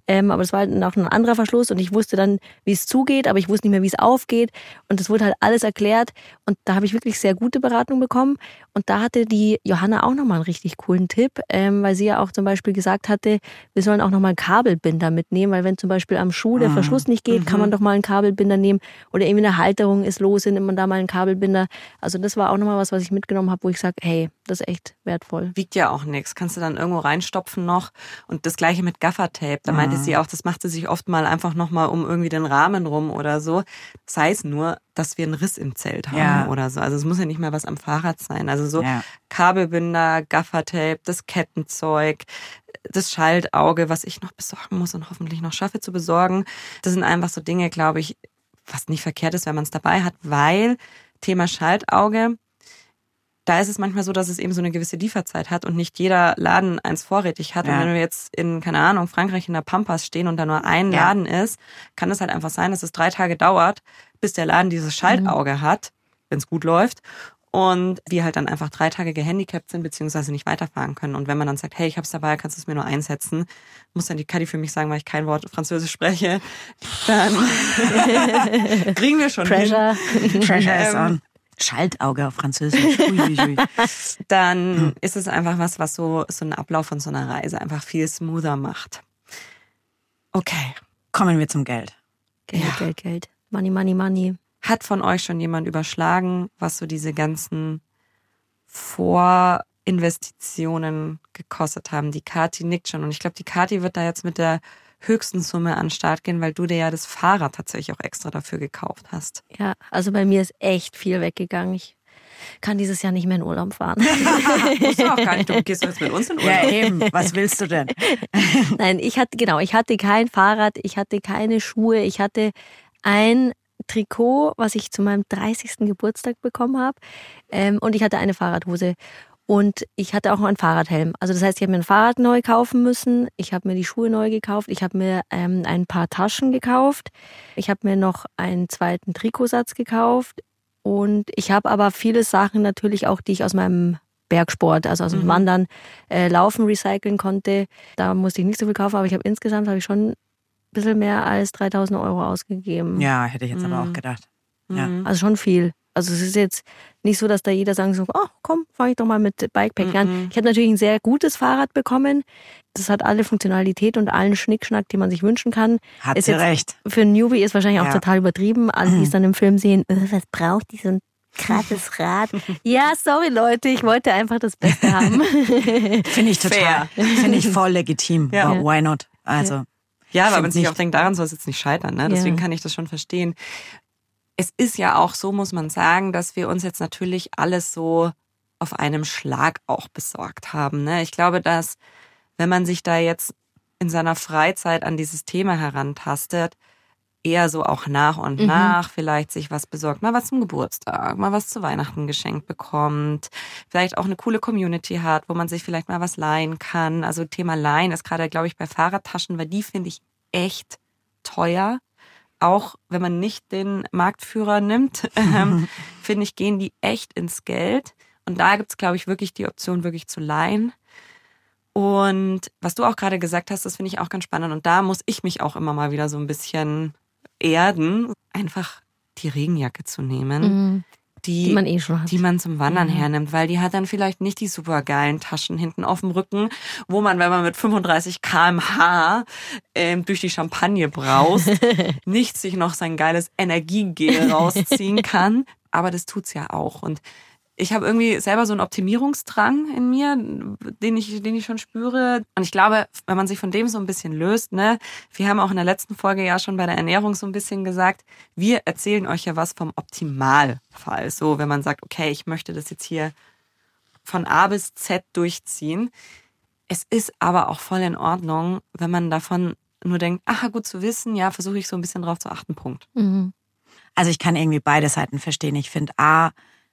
C: Ähm, aber das war halt noch ein anderer Verschluss und ich wusste dann, wie es zugeht, aber ich wusste nicht mehr, wie es aufgeht. Und das wurde halt alles erklärt. Und da habe ich wirklich sehr gute Beratung bekommen. Und da hatte die Johanna auch nochmal einen richtig coolen Tipp, ähm, weil sie ja auch zum Beispiel gesagt hatte, wir sollen auch nochmal einen Kabelbinder mitnehmen, weil wenn zum Beispiel am Schuh der Verschluss nicht geht, kann man doch mal einen Kabelbinder nehmen. Oder irgendwie eine Halterung ist los, nimmt man da mal einen Kabelbinder. Also das war auch nochmal was, was ich mitgenommen habe, wo ich sage, hey, das ist echt wertvoll.
D: Wiegt ja auch nichts. Kannst du dann irgendwo reinstopfen noch. Und das gleiche mit Gaffertape. Da meinte sie auch, das machte sich oft mal einfach nochmal um irgendwie den Rahmen rum oder so. Sei es nur, dass wir einen Riss im Zelt haben
B: Ja.
D: oder so. Also es muss ja nicht mal was am Fahrrad sein. Also so
B: Ja.
D: Kabelbinder, Gaffertape, das Kettenzeug, das Schaltauge, was ich noch besorgen muss und hoffentlich noch schaffe zu besorgen. Das sind einfach so Dinge, glaube ich, was nicht verkehrt ist, wenn man es dabei hat, weil Thema Schaltauge, da ist es manchmal so, dass es eben so eine gewisse Lieferzeit hat und nicht jeder Laden eins vorrätig hat.
B: Ja.
D: Und wenn wir jetzt in, keine Ahnung, Frankreich in der Pampas stehen und da nur ein
B: Ja.
D: Laden ist, kann es halt einfach sein, dass es drei Tage dauert, bis der Laden dieses Schaltauge hat, wenn es gut läuft. Und wir halt dann einfach drei Tage gehandicapt sind, beziehungsweise nicht weiterfahren können. Und wenn man dann sagt, hey, ich hab's dabei, kannst du es mir nur einsetzen, muss dann die Kadi für mich sagen, weil ich kein Wort Französisch spreche, dann kriegen wir schon hin.
C: Treasure.
B: Treasure is
D: Ähm,
B: on. Schaltauge auf Französisch.
D: Dann ist es einfach was, was so, so einen Ablauf von so einer Reise einfach viel smoother macht. Okay.
B: Kommen wir zum Geld.
C: Geld,
D: Ja.
C: Geld, Geld. Money, money, money.
D: Hat von euch schon jemand überschlagen, was so diese ganzen Vorinvestitionen gekostet haben? Die Kati nickt schon. Und ich glaube, die Kati wird da jetzt mit der höchsten Summe an den Start gehen, weil du dir ja das Fahrrad tatsächlich auch extra dafür gekauft hast.
C: Ja, also bei mir ist echt viel weggegangen. Ich kann dieses Jahr nicht mehr in Urlaub fahren.
D: Musst du auch gar nicht. Du gehst jetzt mit uns in Urlaub.
B: Ja, eben. Was willst du denn?
C: Nein, ich hatte, genau, ich hatte kein Fahrrad, ich hatte keine Schuhe, ich hatte ein Trikot, was ich zu meinem 30. Geburtstag bekommen habe. Ähm, und ich hatte eine Fahrradhose. Und ich hatte auch noch einen Fahrradhelm. Also das heißt, ich habe mir ein Fahrrad neu kaufen müssen. Ich habe mir die Schuhe neu gekauft. Ich habe mir ähm, ein paar Taschen gekauft. Ich habe mir noch einen zweiten Trikotsatz gekauft. Und ich habe aber viele Sachen natürlich auch, die ich aus meinem Bergsport, also aus dem mhm. Wandern, äh, Laufen recyceln konnte. Da musste ich nicht so viel kaufen, aber ich habe insgesamt habe ich schon ein bisschen mehr als 3000 Euro ausgegeben.
B: Ja, hätte ich jetzt mhm. aber auch mhm. gedacht. Ja.
C: Mhm. Also schon viel. Also es ist jetzt nicht so, dass da jeder sagen so, oh, komm, fange ich doch mal mit Bikepack an. Mhm. Ich habe natürlich ein sehr gutes Fahrrad bekommen. Das hat alle Funktionalität und allen Schnickschnack, den man sich wünschen kann.
B: Hat
C: ist
B: sie recht.
C: Für ein Newbie ist wahrscheinlich ja. auch total übertrieben. Alle, die es dann im Film sehen, äh, was braucht die so ein krasses Rad? ja, sorry Leute, ich wollte einfach das Beste haben.
B: Finde ich total. Finde ich voll legitim. Ja. Why not? Also.
D: Ja, aber man sich auch denkt, daran soll es jetzt nicht scheitern. Ne? Deswegen ja. kann ich das schon verstehen es ist ja auch so, muss man sagen, dass wir uns jetzt natürlich alles so auf einem Schlag auch besorgt haben. Ne? Ich glaube, dass wenn man sich da jetzt in seiner Freizeit an dieses Thema herantastet, eher so auch nach und mhm. nach vielleicht sich was besorgt, mal was zum Geburtstag, mal was zu Weihnachten geschenkt bekommt, vielleicht auch eine coole Community hat, wo man sich vielleicht mal was leihen kann. Also Thema Leihen ist gerade, glaube ich, bei Fahrradtaschen, weil die finde ich echt teuer auch wenn man nicht den Marktführer nimmt, ähm, finde ich, gehen die echt ins Geld. Und da gibt es, glaube ich, wirklich die Option, wirklich zu leihen. Und was du auch gerade gesagt hast, das finde ich auch ganz spannend. Und da muss ich mich auch immer mal wieder so ein bisschen erden, einfach die Regenjacke zu nehmen. Mhm die,
C: die man eh schon
D: hat. Die man zum Wandern mhm. hernimmt, weil die hat dann vielleicht nicht die super geilen Taschen hinten auf dem Rücken, wo man, wenn man mit 35 kmh ähm, durch die Champagne braust, nicht sich noch sein geiles Energiegel rausziehen kann. Aber das tut's ja auch. Und ich habe irgendwie selber so einen Optimierungsdrang in mir, den ich, den ich schon spüre. Und ich glaube, wenn man sich von dem so ein bisschen löst, ne, wir haben auch in der letzten Folge ja schon bei der Ernährung so ein bisschen gesagt, wir erzählen euch ja was vom Optimalfall. So, wenn man sagt, okay, ich möchte das jetzt hier von A bis Z durchziehen. Es ist aber auch voll in Ordnung, wenn man davon nur denkt, aha, gut zu wissen, ja, versuche ich so ein bisschen drauf zu achten, Punkt. Mhm.
B: Also ich kann irgendwie beide Seiten verstehen. Ich finde A,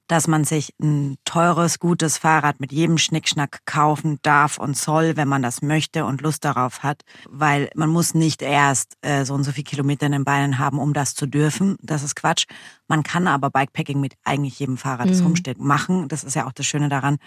B: dass man sich ein teures, gutes Fahrrad mit jedem Schnickschnack kaufen darf und soll, wenn man das möchte und Lust darauf hat, weil man muss nicht erst äh, so und so viele Kilometer in den Beinen haben, um das zu dürfen. Das ist Quatsch. Man kann aber Bikepacking mit eigentlich jedem Fahrrad, das mhm. rumsteht, machen. Das ist ja auch das Schöne daran.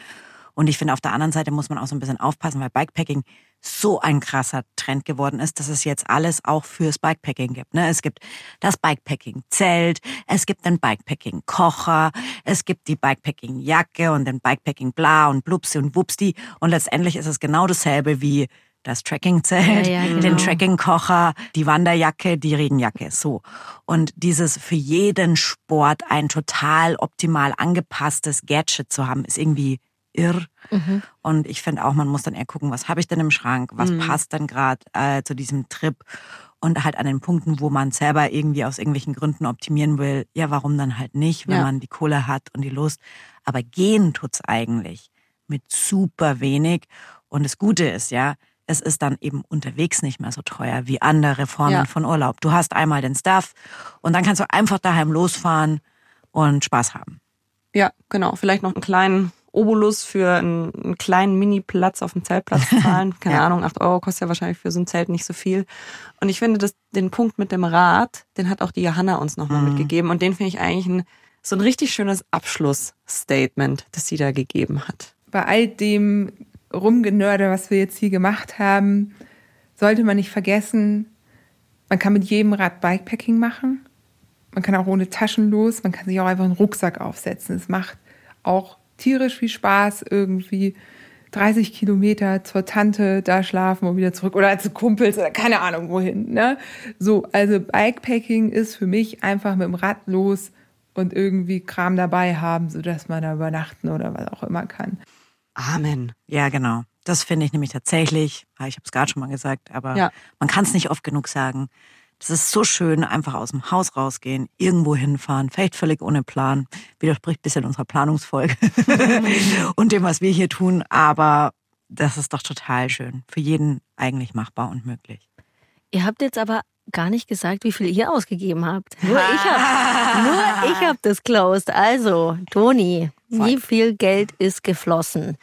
B: Und ich finde, auf der anderen Seite muss man auch so ein bisschen aufpassen, weil Bikepacking so ein krasser Trend geworden ist, dass es jetzt alles auch fürs Bikepacking gibt. Ne? Es gibt das Bikepacking-Zelt, es gibt den Bikepacking-Kocher, es gibt die Bikepacking-Jacke und den Bikepacking-Bla und Blupsi und Wupsti. Und letztendlich ist es genau dasselbe wie das Trekkingzelt, ja, ja, genau. den Trekkingkocher, die Wanderjacke, die Regenjacke, so. Und dieses für jeden Sport ein total optimal angepasstes Gadget zu haben, ist irgendwie irr. Mhm. Und ich finde auch, man muss dann eher gucken, was habe ich denn im Schrank, was mhm. passt dann gerade äh, zu diesem Trip. Und halt an den Punkten, wo man selber irgendwie aus irgendwelchen Gründen optimieren will, ja, warum dann halt nicht, wenn ja. man die Kohle hat und die Lust. Aber gehen tut's eigentlich mit super wenig. Und das Gute ist ja, es ist dann eben unterwegs nicht mehr so teuer wie andere Formen ja. von Urlaub. Du hast einmal den Stuff und dann kannst du einfach daheim losfahren und Spaß haben.
D: Ja, genau. Vielleicht noch einen kleinen Obolus für einen, einen kleinen Mini-Platz auf dem Zeltplatz zahlen. Keine ja. Ahnung, 8 Euro kostet ja wahrscheinlich für so ein Zelt nicht so viel. Und ich finde, dass den Punkt mit dem Rad, den hat auch die Johanna uns nochmal mhm. mitgegeben. Und den finde ich eigentlich ein, so ein richtig schönes Abschlussstatement, das sie da gegeben hat.
E: Bei all dem Rumgenörde, was wir jetzt hier gemacht haben, sollte man nicht vergessen, man kann mit jedem Rad Bikepacking machen. Man kann auch ohne Taschen los. Man kann sich auch einfach einen Rucksack aufsetzen. Es macht auch tierisch viel Spaß, irgendwie 30 Kilometer zur Tante da schlafen und wieder zurück oder zu Kumpels oder keine Ahnung wohin. Ne? So, also Bikepacking ist für mich einfach mit dem Rad los und irgendwie Kram dabei haben, sodass man da übernachten oder was auch immer kann.
B: Amen. Ja, genau. Das finde ich nämlich tatsächlich, ah, ich habe es gerade schon mal gesagt, aber ja. man kann es nicht oft genug sagen. Es ist so schön, einfach aus dem Haus rausgehen, irgendwo hinfahren, vielleicht völlig ohne Plan. Widerspricht ein bisschen unserer Planungsfolge und dem, was wir hier tun. Aber das ist doch total schön. Für jeden eigentlich machbar und möglich.
C: Ihr habt jetzt aber gar nicht gesagt, wie viel ihr ausgegeben habt. Nur ich habe nur ich hab das closed. Also, Toni, wie viel Geld ist geflossen?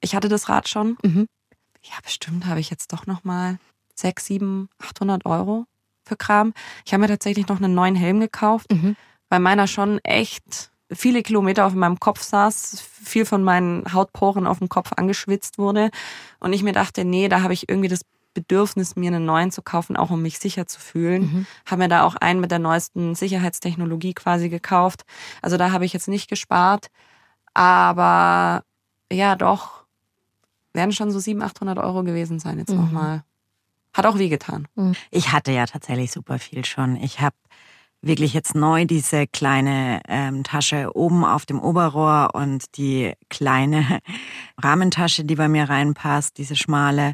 D: Ich hatte das Rad schon.
C: Mhm.
D: Ja, bestimmt habe ich jetzt doch noch mal 6, 7, 800 Euro für Kram. Ich habe mir tatsächlich noch einen neuen Helm gekauft,
C: Mhm.
D: weil meiner schon echt viele Kilometer auf meinem Kopf saß, viel von meinen Hautporen auf dem Kopf angeschwitzt wurde. Und ich mir dachte, nee, da habe ich irgendwie das Bedürfnis, mir einen neuen zu kaufen, auch um mich sicher zu fühlen.
C: Mhm.
D: Habe mir da auch einen mit der neuesten Sicherheitstechnologie quasi gekauft. Also da habe ich jetzt nicht gespart. Aber ja, doch, werden schon so 700, 800 Euro gewesen sein jetzt
C: Mhm.
D: nochmal. Hat auch wehgetan.
B: Ich hatte ja tatsächlich super viel schon. Ich habe wirklich jetzt neu diese kleine ähm, Tasche oben auf dem Oberrohr und die kleine Rahmentasche, die bei mir reinpasst, diese schmale.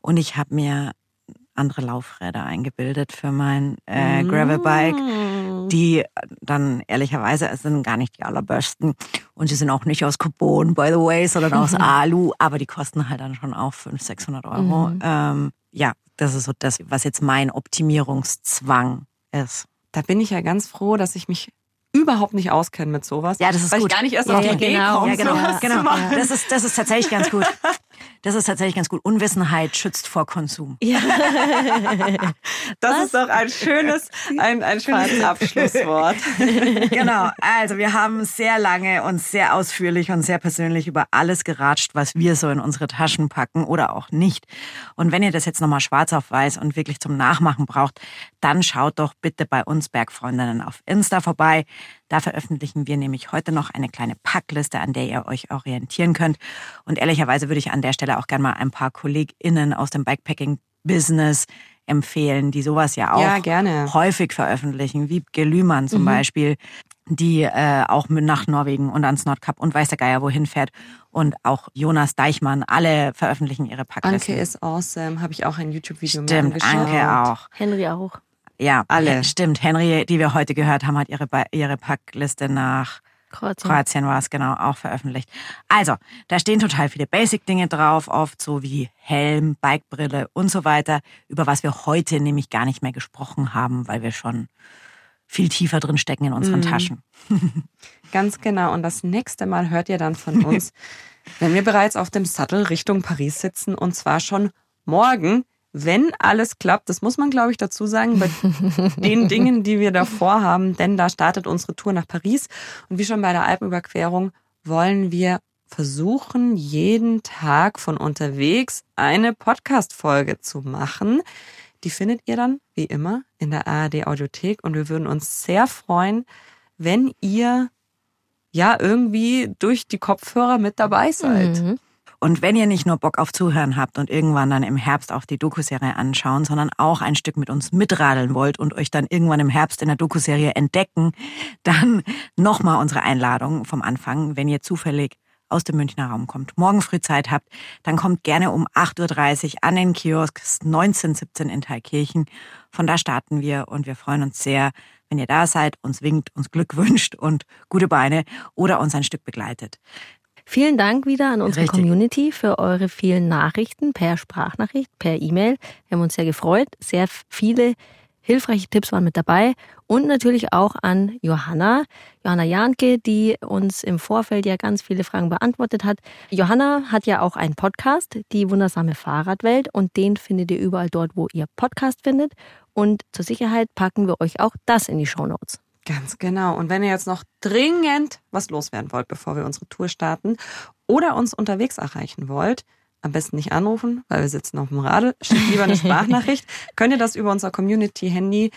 B: Und ich habe mir andere Laufräder eingebildet für mein äh, Gravelbike,
D: Mm.
B: Die dann ehrlicherweise sind gar nicht die allerbesten. Und sie sind auch nicht aus Carbon, by the way, sondern aus Alu. Aber die kosten halt dann schon auch 500, 600 Euro.
C: Mhm.
B: Ähm, ja, das ist so das, was jetzt mein Optimierungszwang ist.
D: Da bin ich ja ganz froh, dass ich mich überhaupt nicht auskenne mit sowas.
B: Ja, das ist
D: weil
B: gut.
D: ich gar nicht erst
C: Ja,
D: auf die
C: ja,
D: Idee
C: genau.
D: komme,
B: Ja, genau, genau. Das ist, das ist tatsächlich ganz gut. Das ist tatsächlich ganz gut. Unwissenheit schützt vor Konsum.
C: Ja.
D: Das ist doch ein schönes, ein, ein schönes Abschlusswort.
B: Genau. Also wir haben sehr lange und sehr ausführlich und sehr persönlich über alles geratscht, was wir so in unsere Taschen packen oder auch nicht. Und wenn ihr das jetzt nochmal schwarz auf weiß und wirklich zum Nachmachen braucht, dann schaut doch bitte bei uns Bergfreundinnen auf Insta vorbei. Da veröffentlichen wir nämlich heute noch eine kleine Packliste, an der ihr euch orientieren könnt. Und ehrlicherweise würde ich an der Stelle auch gerne mal ein paar KollegInnen aus dem Bikepacking-Business empfehlen, die sowas ja auch
D: Ja, gerne.
B: häufig veröffentlichen, wie Lühmann zum Beispiel, die äh, auch mit nach Norwegen und ans Nordkap und weiß der Geier wohin fährt. Und auch Jonas Deichmann, alle veröffentlichen ihre Packlisten.
D: Anke ist awesome, habe ich auch ein YouTube-Video
B: Stimmt,
D: angeschaut.
B: Anke auch.
C: Henry auch.
B: Ja,
D: Alle.
B: Stimmt, Henry, die wir heute gehört haben, hat ihre, ihre Packliste nach
C: Kroatien.
B: Kroatien war es genau auch veröffentlicht. Also, da stehen total viele Basic-Dinge drauf, oft so wie Helm, Bikebrille und so weiter, über was wir heute nämlich gar nicht mehr gesprochen haben, weil wir schon viel tiefer drin stecken in unseren Taschen.
D: Ganz genau. Und das nächste Mal hört ihr dann von uns, wenn wir bereits auf dem Sattel Richtung Paris sitzen und zwar schon morgen, wenn alles klappt. Das muss man, glaube ich, dazu sagen, bei den Dingen, die wir davor haben, denn da startet unsere Tour nach Paris. Und wie schon bei der Alpenüberquerung wollen wir versuchen, jeden Tag von unterwegs eine Podcast-Folge zu machen. Die findet ihr dann, wie immer, in der ARD Audiothek und wir würden uns sehr freuen, wenn ihr ja irgendwie durch die Kopfhörer mit dabei seid.
C: Mhm.
B: Und wenn ihr nicht nur Bock auf Zuhören habt und irgendwann dann im Herbst auch die Dokuserie anschauen, sondern auch ein Stück mit uns mitradeln wollt und euch dann irgendwann im Herbst in der Dokuserie entdecken, dann nochmal unsere Einladung vom Anfang, wenn ihr zufällig aus dem Münchner Raum kommt, morgen früh Zeit habt, dann kommt gerne um 8.30 Uhr an den Kiosk 1917 in Thalkirchen. Von da starten wir und wir freuen uns sehr, wenn ihr da seid, uns winkt, uns Glück wünscht und gute Beine oder uns ein Stück begleitet.
C: Vielen Dank wieder an unsere
B: Richtig.
C: Community für eure vielen Nachrichten per Sprachnachricht, per E-Mail. Wir haben uns sehr gefreut. Sehr viele hilfreiche Tipps waren mit dabei. Und natürlich auch an Johanna, Johanna Jahnke, die uns im Vorfeld ja ganz viele Fragen beantwortet hat. Johanna hat ja auch einen Podcast, die wundersame Fahrradwelt. Und den findet ihr überall dort, wo ihr Podcast findet. Und zur Sicherheit packen wir euch auch das in die Shownotes.
D: Ganz genau. Und wenn ihr jetzt noch dringend was loswerden wollt, bevor wir unsere Tour starten oder uns unterwegs erreichen wollt, am besten nicht anrufen, weil wir sitzen auf dem Radl, schickt lieber eine Sprachnachricht. Könnt ihr das über unser Community-Handy,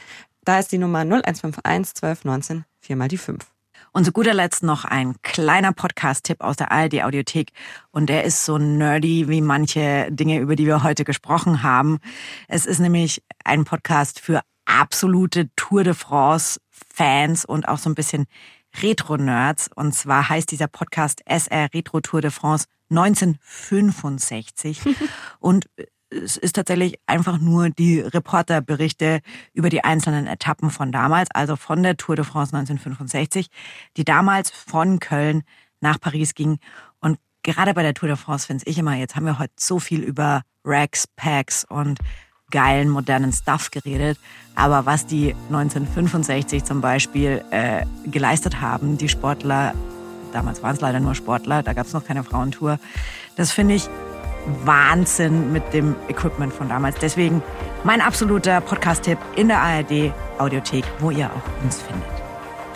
D: da ist die Nummer 0151 12 19 4 mal die 5.
B: Und zu guter Letzt noch ein kleiner Podcast-Tipp aus der ARD Audiothek. Und der ist so nerdy wie manche Dinge, über die wir heute gesprochen haben. Es ist nämlich ein Podcast für absolute Tour de France-Fans und auch so ein bisschen Retro-Nerds. Und zwar heißt dieser Podcast SR Retro Tour de France 1965. und es ist tatsächlich einfach nur die Reporterberichte über die einzelnen Etappen von damals, also von der Tour de France 1965, die damals von Köln nach Paris ging. Und gerade bei der Tour de France finde ich immer, jetzt haben wir heute so viel über Racks, Packs und geilen, modernen Stuff geredet. Aber was die 1965 zum Beispiel äh, geleistet haben, die Sportler, damals waren es leider nur Sportler, da gab es noch keine Frauentour, das finde ich Wahnsinn mit dem Equipment von damals. Deswegen mein absoluter Podcast-Tipp in der ARD Audiothek, wo ihr auch uns findet.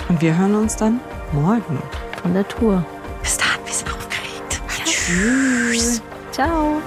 D: Und wir hören uns dann morgen
C: von der Tour.
B: Bis dann, sind aufgeregt.
C: Tschüss. Ciao.